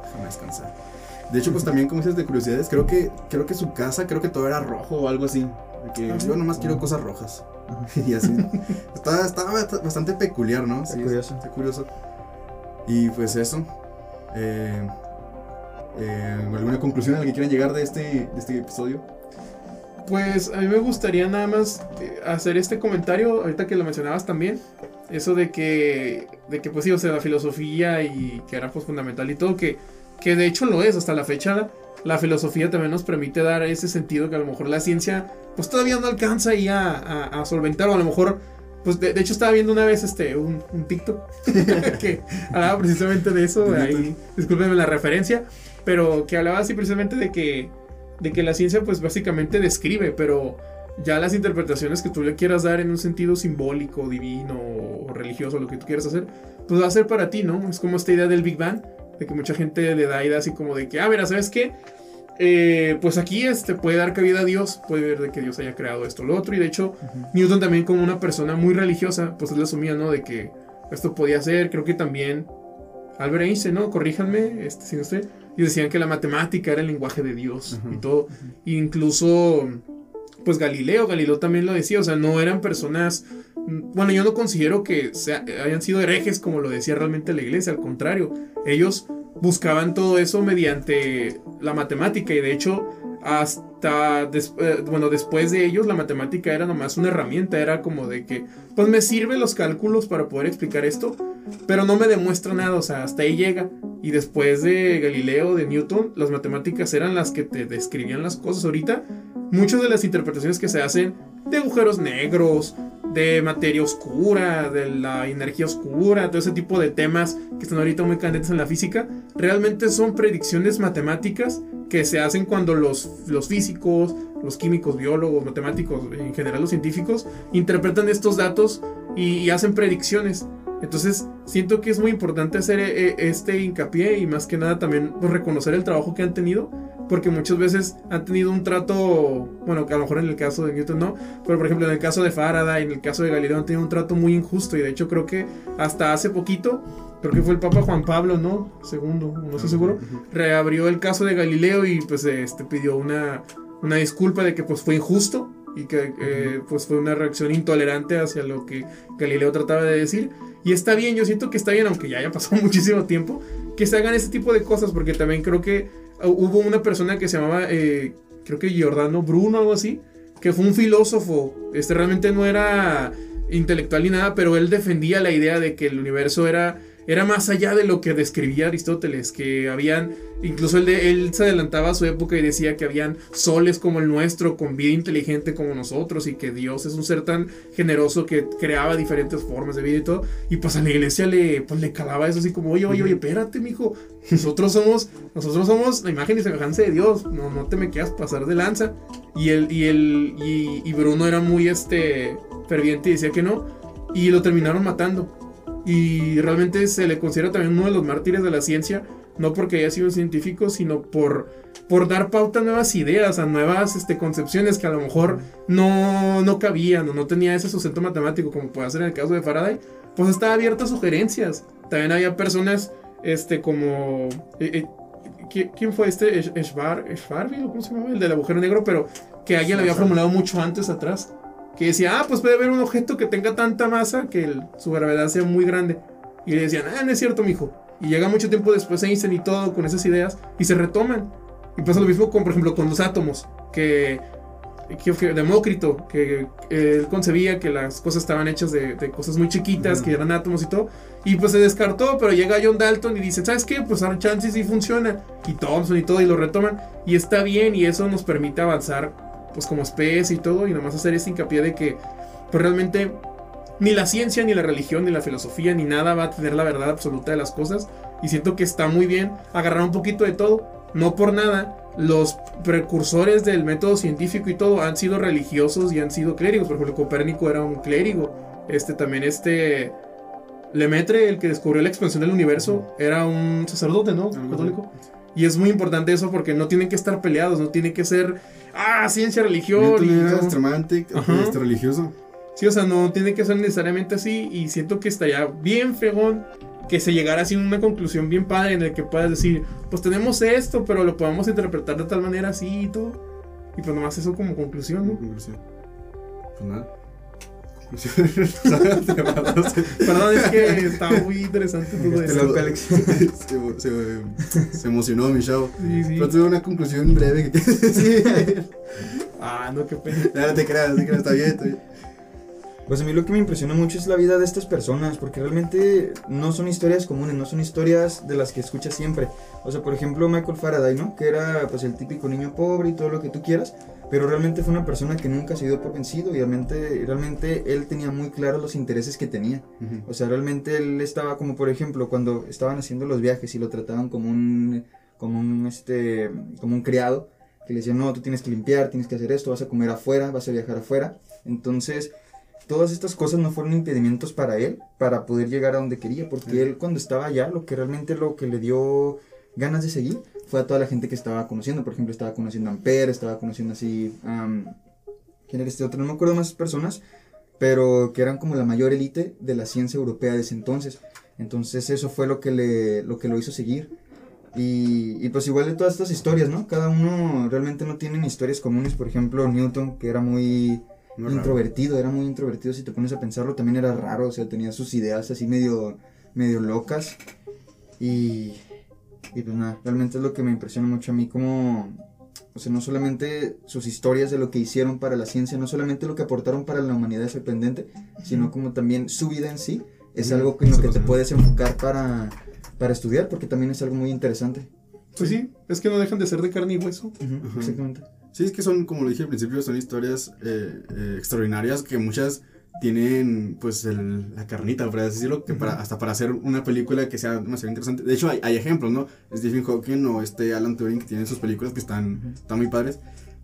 Déjame descansar. De hecho, pues también, como dices de curiosidades, creo que, creo que su casa, creo que todo era rojo o algo así. De que Ajá. yo nomás quiero cosas rojas. [laughs] Y así. Está, está bast- bastante peculiar, ¿no? Está curioso. Está curioso. Y pues eso. Eh, eh, ¿Alguna conclusión a la que quieran llegar de este, de este episodio? Pues a mí me gustaría nada más eh, hacer este comentario, ahorita que lo mencionabas también, eso de que, de que pues sí, o sea, la filosofía y que era pues fundamental y todo, que, que de hecho lo es, hasta la fecha la filosofía también nos permite dar ese sentido que a lo mejor la ciencia pues todavía no alcanza ahí a, a- a solventar, o a lo mejor, pues de, de hecho estaba viendo una vez este, un, un TikTok [laughs] que hablaba precisamente de eso, De ahí, discúlpenme la referencia, pero que hablaba así precisamente de que de que la ciencia pues básicamente describe, pero ya las interpretaciones que tú le quieras dar en un sentido simbólico, divino o religioso, lo que tú quieras hacer, pues va a ser para ti, ¿no? Es como esta idea del Big Bang, de que mucha gente le da idea así como de que, ah, mira, ¿sabes qué? Eh, pues aquí este puede dar cabida a Dios, puede ver de que Dios haya creado esto, lo otro, y de hecho Newton también como una persona muy religiosa, pues él asumía, ¿no? De que esto podía ser, creo que también Albert Einstein, ¿no? Corríjanme, este, si no sé, y decían que la matemática era el lenguaje de Dios y todo, incluso pues Galileo, Galileo también lo decía, o sea, no eran personas, bueno, yo no considero que hayan sido herejes como lo decía realmente la iglesia, al contrario, ellos buscaban todo eso mediante la matemática y de hecho hasta des- eh, bueno después de ellos la matemática era nomás una herramienta era como de que pues me sirven los cálculos para poder explicar esto pero no me demuestra nada o sea hasta ahí llega. Y después de Galileo de Newton las matemáticas eran las que te describían las cosas. Ahorita muchas de las interpretaciones que se hacen de agujeros negros de materia oscura, de la energía oscura, todo ese tipo de temas que están ahorita muy candentes en la física, realmente son predicciones matemáticas que se hacen cuando los, los físicos, los químicos, biólogos, matemáticos, en general los científicos, interpretan estos datos y, y hacen predicciones. Entonces, siento que es muy importante hacer eh, este hincapié y más que nada también pues, reconocer el trabajo que han tenido, porque muchas veces han tenido un trato, bueno, que a lo mejor en el caso de Newton no, pero por ejemplo en el caso de Faraday, en el caso de Galileo han tenido un trato muy injusto y de hecho creo que hasta hace poquito, creo que fue el Papa Juan Pablo, ¿no? Segundo, no estoy seguro, reabrió el caso de Galileo y pues este pidió una, una disculpa de que pues fue injusto y que eh, pues fue una reacción intolerante hacia lo que Galileo trataba de decir. Y está bien, yo siento que está bien, aunque ya haya pasado [laughs] muchísimo tiempo, que se hagan este tipo de cosas, porque también creo que uh, hubo una persona que se llamaba, eh, creo que Giordano Bruno, algo así, que fue un filósofo, este realmente no era intelectual ni nada, pero él defendía la idea de que el universo era, era más allá de lo que describía Aristóteles, que habían, incluso él, de, él se adelantaba a su época y decía que habían soles como el nuestro, con vida inteligente como nosotros, y que Dios es un ser tan generoso que creaba diferentes formas de vida y todo, y pues a la iglesia le, pues, le calaba eso así como, oye, oye, oye, espérate, mijo, nosotros somos, nosotros somos la imagen y semejanza de Dios, no, no te me quieras pasar de lanza, y él, y él, y, y Bruno era muy, este, ferviente y decía que no, y lo terminaron matando. Y realmente se le considera también uno de los mártires de la ciencia, no porque haya sido un científico, sino por, por dar pauta a nuevas ideas, a nuevas este, concepciones que a lo mejor no, no cabían o no tenía ese sustento matemático, como puede ser en el caso de Faraday, pues estaba abierto a sugerencias. También había personas este, como... eh, eh, ¿qui- ¿Quién fue este? ¿o ¿cómo se llamaba? El del agujero negro, pero que alguien lo había formulado mucho antes atrás. Que decía, ah, pues puede haber un objeto que tenga tanta masa que el- su gravedad sea muy grande. Y le decían, ah, no es cierto, mijo. Y llega mucho tiempo después Einstein y todo con esas ideas y se retoman. Y pasa lo mismo con, por ejemplo, con los átomos. Que, que, que Demócrito, que él concebía que las cosas estaban hechas de, de cosas muy chiquitas, que eran átomos y todo. Y pues se descartó, pero llega John Dalton y dice, ¿sabes qué? Pues ahora chances sí funciona. Y Thomson y todo, y lo retoman. Y está bien, y eso nos permite avanzar, pues como especie y todo. Y nomás hacer este hincapié de que, pues realmente, ni la ciencia, ni la religión, ni la filosofía, ni nada va a tener la verdad absoluta de las cosas. Y siento que está muy bien agarrar un poquito de todo. No por nada, los precursores del método científico y todo han sido religiosos y han sido clérigos. Por ejemplo, Copérnico era un clérigo. Este también, este. Lemaitre, el que descubrió la expansión del universo, era un sacerdote, ¿no? Católico. Y es muy importante eso porque no tienen que estar peleados, no tienen que ser. Ah, ciencia, religión. Newton y este, religioso. Sí, o sea, no tiene que ser necesariamente así. Y siento que estaría bien fregón que se llegara así a una conclusión bien padre en el que puedas decir, pues tenemos esto, pero lo podemos interpretar de tal manera así y todo. Y pues nomás eso como conclusión, ¿no? Conclusión. Pues nada. [laughs] Perdón, es que está muy interesante todo Este eso. Alex. se, se- se emocionó mi chavo. Sí, sí. Pero tuve una conclusión breve que [laughs] decir. Ah, no, qué pena. No te creas, no te creas, está bien, está bien. Pues a mí lo que me impresiona mucho es la vida de estas personas, porque realmente no son historias comunes, no son historias de las que escuchas siempre. O sea, por ejemplo, Michael Faraday, ¿no? Que era pues el típico niño pobre y todo lo que tú quieras, pero realmente fue una persona que nunca se dio por vencido y realmente, realmente él tenía muy claros los intereses que tenía. O sea, realmente él estaba como, por ejemplo, cuando estaban haciendo los viajes y lo trataban como un, como un, este, como un criado, que le decían, no, tú tienes que limpiar, tienes que hacer esto, vas a comer afuera, vas a viajar afuera. Entonces, todas estas cosas no fueron impedimentos para él, para poder llegar a donde quería, porque Sí. él cuando estaba allá, lo que realmente lo que le dio ganas de seguir fue a toda la gente que estaba conociendo. Por ejemplo, estaba conociendo a Ampere, estaba conociendo así, am, ¿quién era este otro? No me acuerdo más personas, pero que eran como la mayor élite de la ciencia europea de ese entonces. Entonces eso fue lo que, le, lo que lo hizo seguir. Y, y pues igual de todas estas historias, ¿no? Cada uno realmente no tienen historias comunes. Por ejemplo, Newton, que era muy Muy raro. introvertido, era muy introvertido. Si te pones a pensarlo, también era raro. O sea, tenía sus ideas así medio, medio locas. Y, y pues nada, realmente es lo que me impresiona mucho a mí, como, o sea, no solamente sus historias de lo que hicieron para la ciencia, no solamente lo que aportaron para la humanidad es sorprendente, sino como también su vida en sí es algo en lo que te puedes enfocar para, para estudiar, porque también es algo muy interesante. Pues sí, es que no dejan de ser de carne y hueso. Exactamente. Sí, es que son, como lo dije al principio, son historias eh, eh, extraordinarias que muchas tienen, pues, el- la carnita, por así decirlo, que para, hasta para hacer una película que sea demasiado interesante. De hecho, hay, hay ejemplos, ¿no? Stephen Hawking o este Alan Turing que tienen sus películas que están, están muy padres.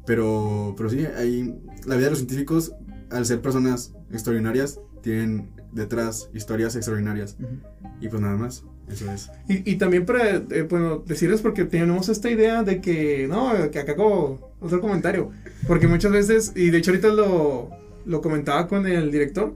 Pero, pero sí, hay, la vida de los científicos, al ser personas extraordinarias, tienen detrás historias extraordinarias. Ujú. Y pues nada más, eso es. Y, y también para, eh, bueno, decirles porque tenemos esta idea de que, no, que acá como otro comentario, porque muchas veces, y de hecho ahorita lo, lo comentaba con el director,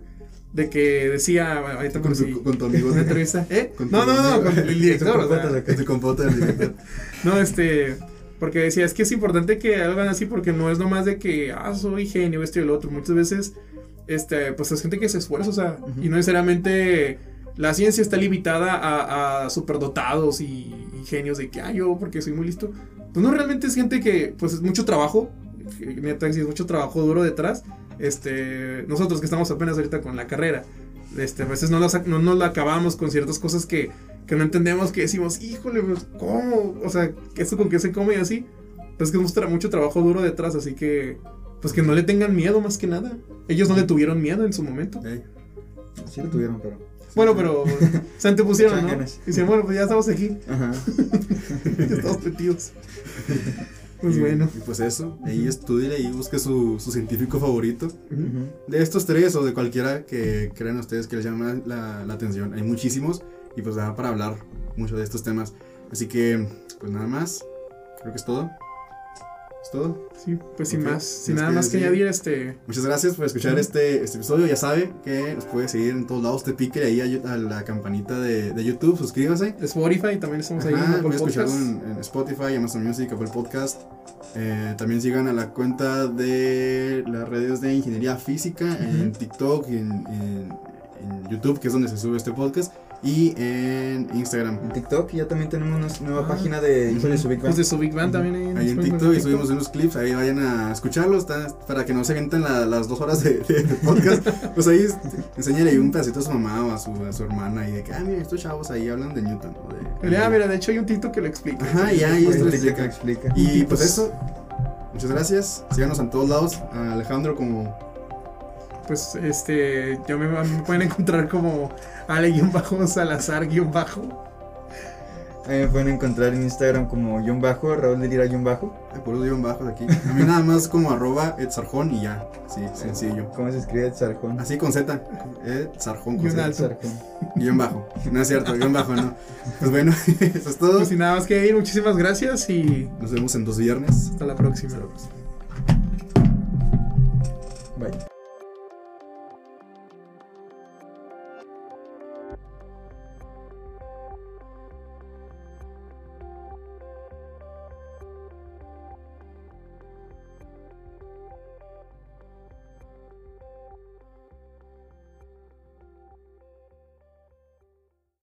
de que decía, ahorita Con, tu, con tu amigo. una entrevista, [laughs] ¿eh? Con No, no, no, amigo. con el director, o sea, Con tu compota del director. [laughs] no, este, porque decía, es que es importante que hagan así porque no es nomás de que, ah, soy genio, esto y lo otro, muchas veces, este, pues es gente que se esfuerza, o sea, Ujú. y no necesariamente la ciencia está limitada a, a superdotados y, y genios de que, ah, yo porque soy muy listo. Pues no, realmente es gente que, pues es mucho trabajo, neta, es mucho trabajo duro detrás. Este, nosotros que estamos apenas ahorita con la carrera, este, a veces no, las, no nos la acabamos con ciertas cosas que, que no entendemos, que decimos, híjole, pues, ¿cómo? O sea, esto con qué se come y así. Pues es que muestra mucho trabajo duro detrás, así que, pues que no le tengan miedo más que nada. Ellos no le tuvieron miedo en su momento. Ey. Sí lo tuvieron, pero... Bueno, pero se antepusieron, ¿no? Dicen, bueno, pues ya estamos aquí, Ajá. [laughs] ya estamos metidos. Pues Y- bueno. Y pues eso, ahí estudie y busque su, su científico favorito. De estos tres o de cualquiera que crean ustedes que les llama la, la atención. Hay muchísimos y pues da para hablar mucho de estos temas. Así que, pues nada más. Creo que es todo. ¿Es todo? Sí, pues sin más, sin ¿tienes nada que más que decir? añadir, este, Muchas gracias por escuchar este, este episodio. Ya sabe que nos puede seguir en todos lados. Te pique ahí a, a la campanita de, de YouTube. Suscríbase. Spotify, también estamos ahí en Ajá, Apple pueden escucharlo en, en Spotify, Amazon Music, Apple Podcast. Eh, también sigan a la cuenta de las redes de Ingeniería Física en. TikTok, en, en- en YouTube, que es donde se sube este podcast, y en Instagram. En TikTok ya también tenemos una nueva Ah. página de Hijos de su Big. Pues de su Big Band también ahí Ahí en TikTok y subimos unos clips, ahí vayan a escucharlos para que no se avienten la- las dos horas de, de- de podcast. [laughs] Pues ahí enséñale ahí un pedacito a su mamá o a su, a su hermana y de que, ah, mira, estos chavos ahí hablan de Newton. o de- Mira, mira, de hecho hay un TikTok que lo explica. Ajá, y ahí esto en les TikTok explica. explica. Y Pues- pues eso, muchas gracias. Síganos en todos lados. A Alejandro como Pues este, yo me, me pueden encontrar como Ale-Salazar-Bajo. Ahí me pueden encontrar en Instagram como guion bajo, Raúl de Lira guion bajo. Por eso guion bajo de aquí. A mí nada más como arroba Edsarjón y ya. Sí, sencillo. ¿Cómo se escribe Sarjón? Así con Z. Edsarjón con Z. Sarjón. Guión bajo. No es cierto, guion bajo no. Pues bueno, [laughs] eso es todo. Pues sin nada más que ir, muchísimas gracias y Nos vemos en dos viernes. hasta la próxima. Bye.